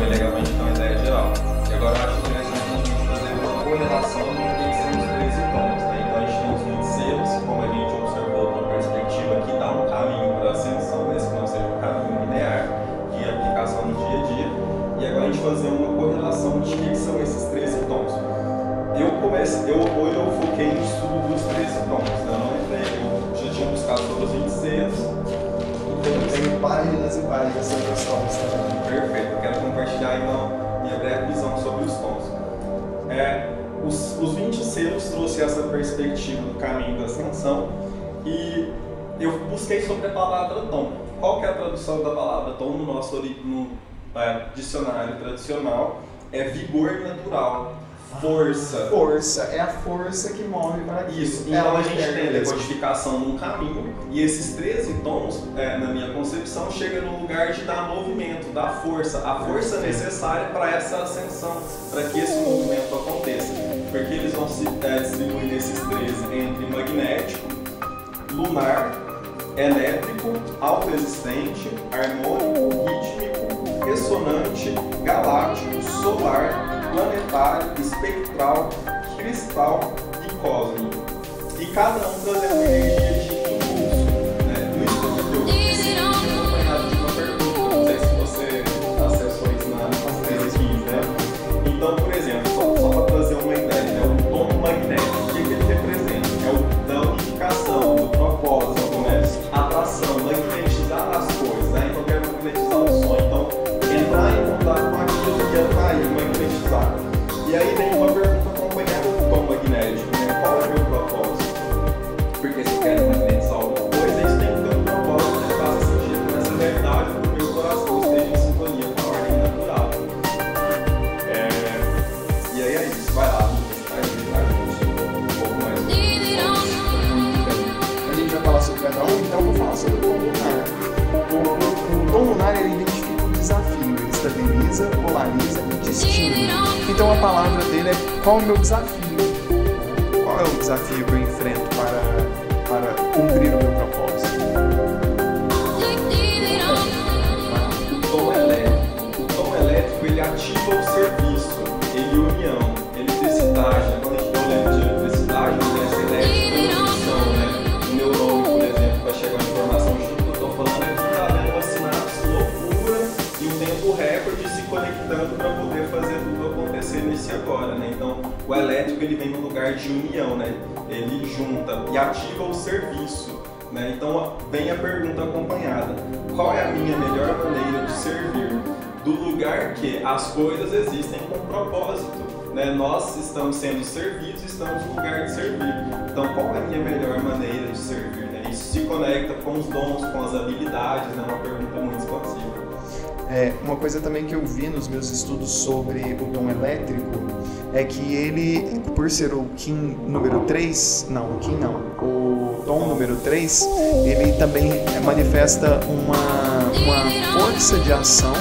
Um. Sim. Foi legalmente perspectiva do caminho da ascensão e eu busquei sobre a palavra tom. Qual que é a tradução da palavra tom no nosso no, é, dicionário tradicional? É vigor natural, força. Força, é a força que move para aquilo. Isso, então a uma gente tem a decodificação num caminho e esses 13 tons, é, na minha concepção, chega no lugar de dar movimento, dar força, a força necessária para essa ascensão, para que esse movimento aconteça. Porque eles vão se é, distribuir nesses 13 entre magnético, lunar, elétrico, autoexistente, harmônico, rítmico, ressonante, galáctico, solar, planetário, espectral, cristal e cósmico. E cada um uma energia atrair, magnetizar. E aí vem uma pergunta acompanhada do tom magnético, né? qual é o meu propósito? Porque se eu Então a palavra dele é qual é o meu desafio? Qual é o desafio que eu enfrento para, para cumprir o meu o elétrico ele vem no lugar de união, né? Ele junta e ativa o serviço. Né? Então vem a pergunta acompanhada: qual é a minha melhor maneira de servir? Do lugar que as coisas existem com propósito. Né? Nós estamos sendo servidos, estamos no lugar de servir. Então, qual é a minha melhor maneira de servir? Né? Isso se conecta com os dons, com as habilidades, é né? uma pergunta muito expansiva. É, uma coisa também que eu vi nos meus estudos sobre o tom elétrico é que ele, por ser o Kim número 3, não, o Kim não, o tom número 3, ele também manifesta uma, uma força de ação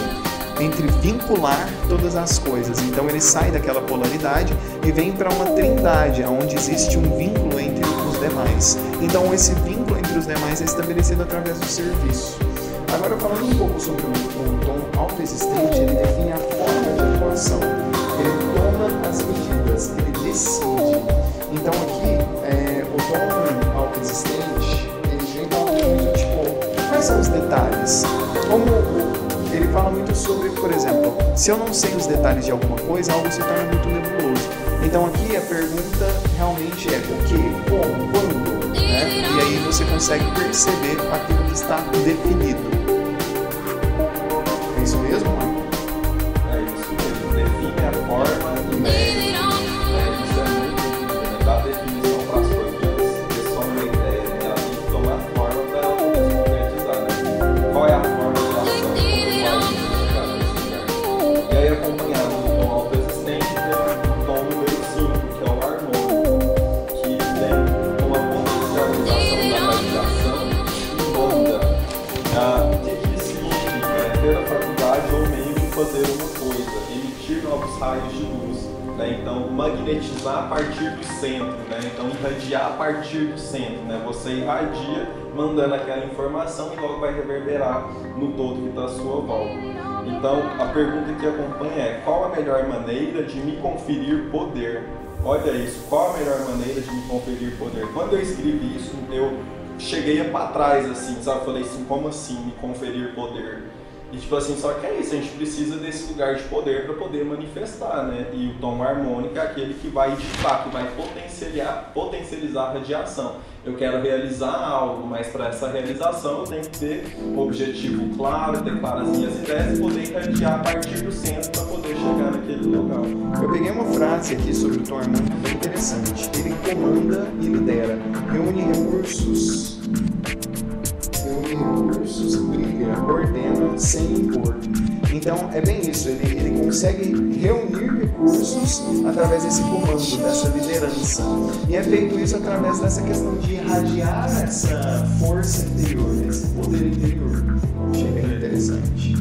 entre vincular todas as coisas. Então ele sai daquela polaridade e vem para uma trindade, onde existe um vínculo entre os demais. Então esse vínculo entre os demais é estabelecido através do serviço. Agora, falando um pouco sobre o, o tom autoexistente, ele define a forma de atuação, ele toma as medidas, ele decide. Então, aqui, é, o tom autoexistente, ele muito, tipo, quais são os detalhes? Como ele fala muito sobre, por exemplo, se eu não sei os detalhes de alguma coisa, algo se torna muito nebuloso. Então, aqui a pergunta realmente é o que, como, quando, né? E aí você consegue perceber aquilo que está definido. Informação e logo vai reverberar no todo que está à sua volta. Então, a pergunta que acompanha é: qual a melhor maneira de me conferir poder? Olha isso, qual a melhor maneira de me conferir poder? Quando eu escrevi isso, eu cheguei para trás assim, sabe? Falei assim: como assim me conferir poder? E tipo assim, só que é isso, a gente precisa desse lugar de poder para poder manifestar, né? E o tom harmônico é aquele que vai ditar, que vai potencializar, potencializar a radiação. Eu quero realizar algo, mas para essa realização eu tenho que ter um objetivo claro, ter claras minhas ideias e poder irradiar a partir do centro para poder chegar naquele local. Eu peguei uma frase aqui sobre o tom harmônico bem interessante. Ele comanda e lidera, reúne recursos recursos, briga, ordena sem impor. Então é bem isso, ele, ele consegue reunir recursos através desse comando, dessa liderança. E é feito isso através dessa questão de irradiar essa força interior, esse poder interior. Achei bem interessante.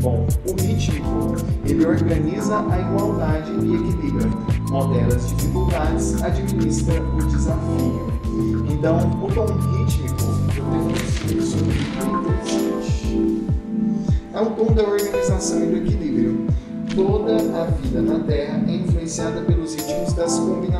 Bom, o ritmo, ele organiza a igualdade e equilibra, modera as dificuldades, administra o desafio. Então, o tom rítmico, eu tenho isso interessante. É o tom da organização e do equilíbrio. Toda a vida na Terra é influenciada pelos ritmos das combinações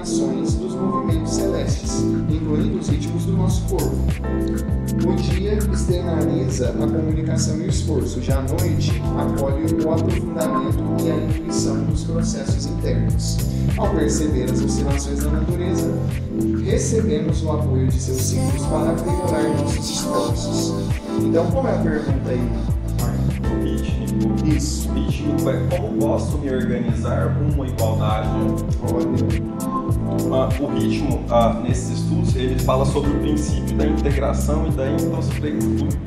externaliza a comunicação e o esforço, já a noite acolhe o aprofundamento e a intuição dos processos internos. Ao perceber as oscilações da natureza, recebemos o apoio de seus ciclos para aprimorar nossos esforços. Então, qual é a pergunta aí, ritmo. Isso. O ritmo é como posso me organizar rumo à igualdade. Ah, o ritmo, ah, nesses estudos, ele fala sobre o princípio da integração e da introspe-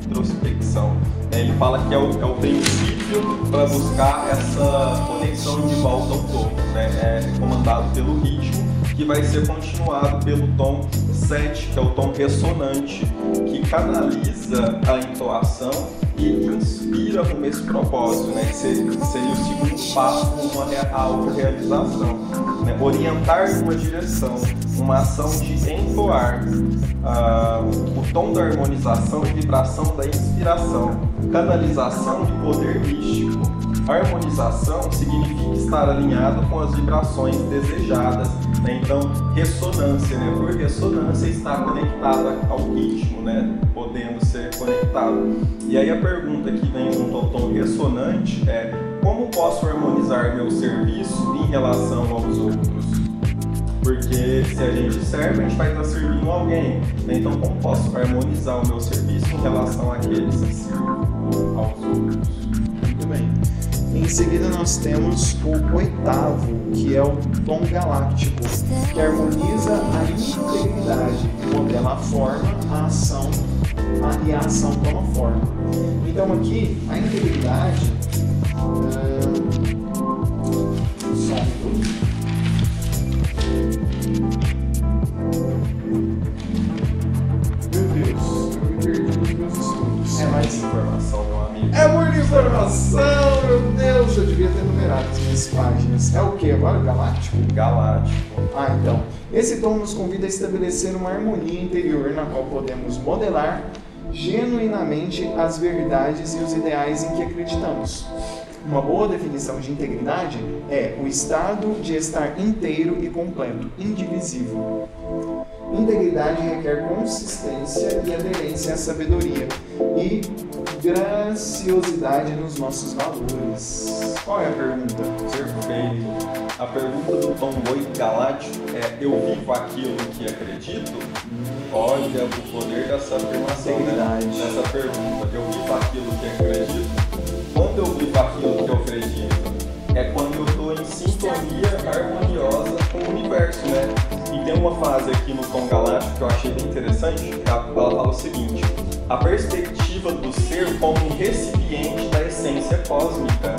introspecção. É, Ele fala que é o, é o princípio para buscar essa conexão de volta ao todo. Né? É comandado pelo ritmo, que vai ser continuado pelo tom 7, que é o tom ressonante, que canaliza a entoação e inspira com esse propósito, né? que seria, seria o segundo passo rumo à autorrealização. Orientar numa direção, uma ação de entoar, ah, o tom da harmonização e vibração da inspiração, canalização de poder místico. Harmonização significa estar alinhado com as vibrações desejadas, né? então ressonância, né? por ressonância estar conectada ao ritmo, né? podendo ser conectado. E aí a pergunta que vem junto ao tom ressonante é como posso harmonizar meu serviço em relação aos outros? Porque se a gente serve, a gente vai estar servindo alguém. Então, como posso harmonizar o meu serviço em relação àqueles que sirvo aos outros? Muito bem. Em seguida, nós temos o oitavo, que é o tom galáctico, que harmoniza a integridade, modela a forma, a ação a, e a ação toma forma. Então, aqui, a integridade. Informação, meu amigo. É muita informação, meu Deus! Eu devia ter numerado as minhas páginas. É o que agora? Galáctico? Galáctico. Ah, então. Esse tom nos convida a estabelecer uma harmonia interior na qual podemos modelar genuinamente as verdades e os ideais em que acreditamos. Uma boa definição de integridade é o estado de estar inteiro e completo, indivisível. Integridade requer consistência e aderência à sabedoria e graciosidade nos nossos valores. Qual é a pergunta? Perfeito. A pergunta do tom 8 galáctico é: Eu vivo aquilo que acredito? Olha o poder dessa afirmação, né? Dessa pergunta: Eu vivo aquilo que acredito? Quando eu vivo aquilo acredito? É quando eu estou em sintonia harmoniosa com o universo, né? E tem uma frase aqui no tom galáctico que eu achei bem interessante. Ela fala o seguinte: A perspectiva do ser como um recipiente da essência cósmica.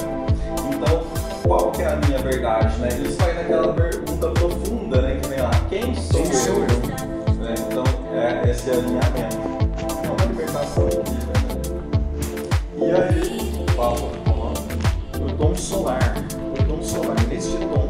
Então, qual que é a minha verdade, né? Isso vai naquela pergunta profunda, né? Que vem lá, quem sou Quem sou eu? eu? Né? Então, é esse alinhamento. É uma libertação de vida, né? E aí, Paulo, tom solar, o tom solar. Neste tom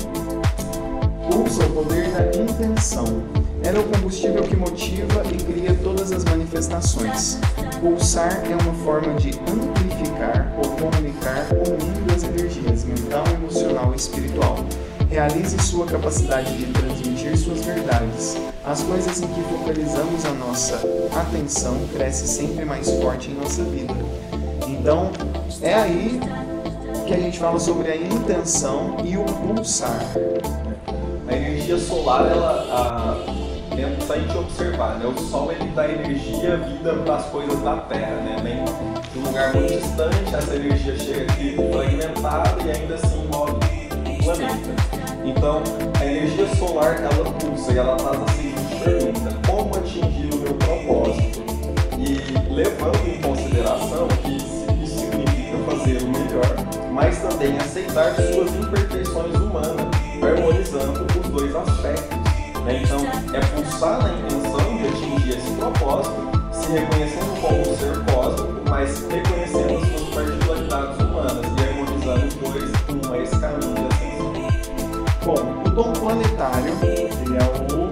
pulsa o poder da intenção. Ela é o combustível que motiva e cria todas as manifestações. Pulsar é uma forma de amplificar ou comunicar o mundo das energias mental, emocional e espiritual. Realize sua capacidade de transmitir suas verdades. As coisas em que focalizamos a nossa atenção cresce sempre mais forte em nossa vida. Então, é aí que a gente fala sobre a intenção e o pulsar. A energia solar, ela, a, gente observar, né, o Sol ele dá energia, vida para as coisas da Terra, né? Vem de um lugar muito distante, essa energia chega aqui fragmentada e ainda assim move o planeta. Então, a energia solar ela pulsa e ela faz a seguinte pergunta: como atingir o meu propósito? E levando em consideração que mas também aceitar suas imperfeições humanas, harmonizando os dois aspectos. Né? Então, é pulsar na intenção de atingir esse propósito, se reconhecendo como um ser cósmico, mas reconhecendo as suas particularidades humanas e harmonizando os dois com esse caminho de. Bom, o tom planetário, ele é o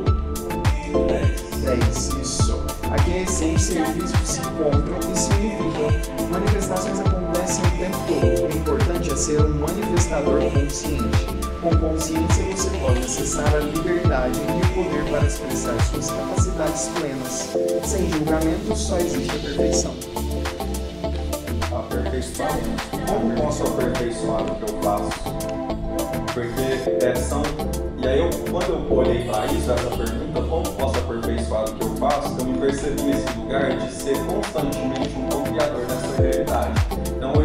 10. Isso. Aqui a essência e o físico se encontram e se unificam. Manifestações acontecem o tempo todo. O importante é ser um manifestador consciente. Com consciência você pode acessar a liberdade e o poder para expressar suas capacidades plenas. Sem julgamento, só existe a perfeição. aperfeiçoamento. Como posso aperfeiçoar o que eu faço? Porque é, são. E aí, eu, quando eu olhei para isso, essa pergunta, como posso aperfeiçoar o que eu faço, eu me percebi nesse lugar de ser constantemente um co-criador nessa realidade.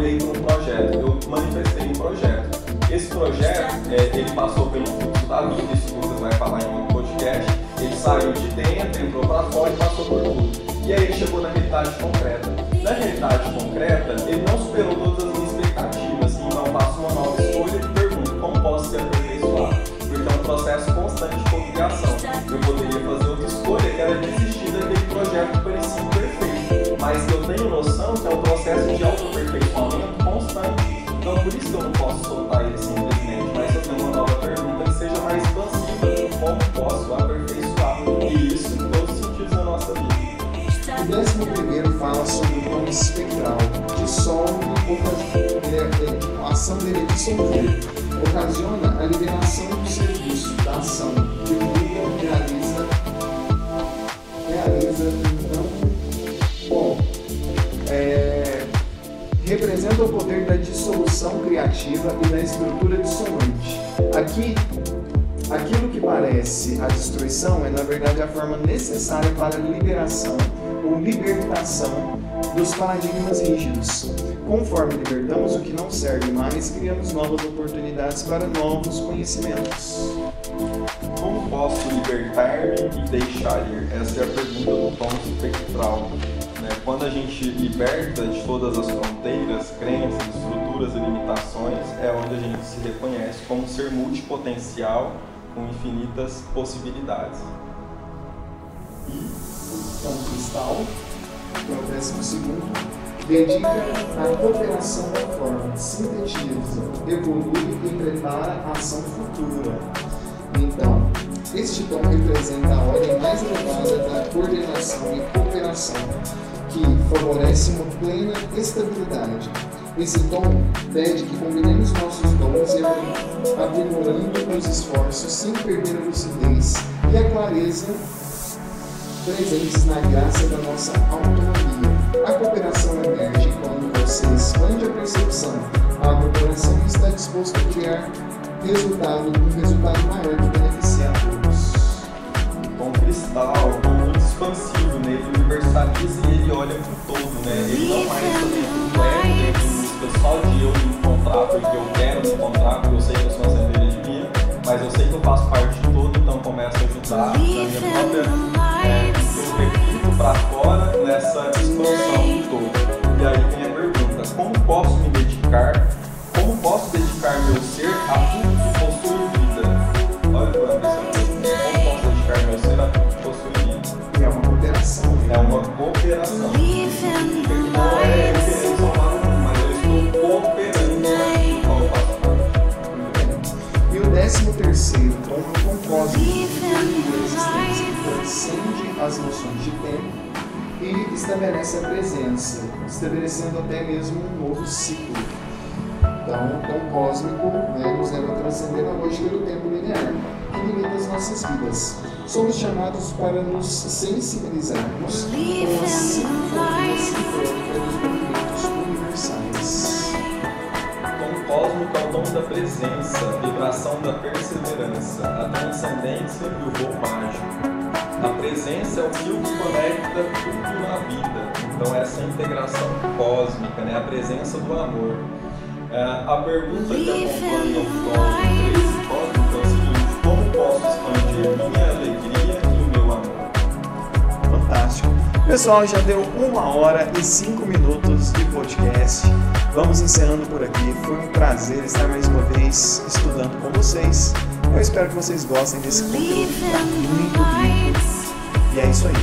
Então, para um projeto, eu manifestei um projeto. Esse projeto, é, ele passou pelo fluxo da vida, isso Lucas vai falar em outro podcast. Ele saiu de dentro, entrou para fora e passou por tudo. E aí ele chegou na realidade concreta. Na realidade concreta, ele não superou todas as minhas expectativas. Então, faço uma nova escolha e pergunto como posso ser aperfeiçoado. Porque é um processo constante de cocriação. Eu poderia fazer outra escolha, que era desistir daquele projeto que parecia imperfeito. Mas eu tenho noção que é um processo de constante. Então, por isso que eu não posso soltar ele simplesmente. Mas eu tenho uma nova pergunta que seja mais expansiva. Como posso aperfeiçoar? E isso em todos os sentidos da nossa vida. O décimo primeiro fala sobre o tom espectral, dissolve, oca- ele é- ele- a ação dele é dissolver, ocasiona a liberação do serviço, da ação, divulga, representa o poder da dissolução criativa e da estrutura dissonante. Aqui, aquilo que parece a destruição é na verdade a forma necessária para a liberação ou libertação dos paradigmas rígidos. Conforme libertamos o que não serve mais, criamos novas oportunidades para novos conhecimentos. Como posso libertar-me e deixar ir? Essa é a pergunta do tom espectral. Quando a gente liberta de todas as fronteiras, crenças, estruturas e limitações, é onde a gente se reconhece como ser multipotencial com infinitas possibilidades. Então, cristal, que o décimo segundo, dedica à cooperação da forma, sintetiza, evolui e prepara a ação futura. Então, este tom representa a ordem mais elevada da coordenação e cooperação, que favorece uma plena estabilidade. Esse tom pede que combinemos nossos dons e apri- aprimorando os esforços sem perder a lucidez e a clareza presentes na graça da nossa autonomia. A cooperação emerge quando você expande a percepção. A cooperação está disposto a criar resultado, um resultado maior que beneficia a todos. Tom muito expansivo, né? Ele universaliza e ele olha pro todo, né? Ele não mais também completo, tem música só de eu me encontrar porque eu quero me encontrar, porque eu sei que eu sou uma cerveja de minha, mas eu sei que eu faço parte de todo, então começo a ajudar na minha própria é, eu reflito para fora nessa expansão do todo. E aí vem a pergunta: como posso me dedicar? Como posso dedicar meu ser a tudo E o décimo terceiro existência, que transcende as noções de tempo e estabelece a presença, estabelecendo até mesmo um novo ciclo. Então, o tom cósmico né, nos leva a transcender a lógica do tempo linear, que limita as nossas vidas. Somos chamados para nos sensibilizarmos com a sinfonia sincrônica dos movimentos universais. Tom cósmico é o dom da presença, vibração da perseverança, a transcendência e o voo mágico. A presença é o fio que conecta tudo na vida. Então, essa integração cósmica, né? a presença do amor. É, a pergunta que acompanha o tom 13 cósmico é como posso expandir minha alegria Pessoal, já deu uma hora e cinco minutos de podcast. Vamos encerrando por aqui. Foi um prazer estar mais uma vez estudando com vocês. Eu espero que vocês gostem desse conteúdo tá muito rico. E é isso aí.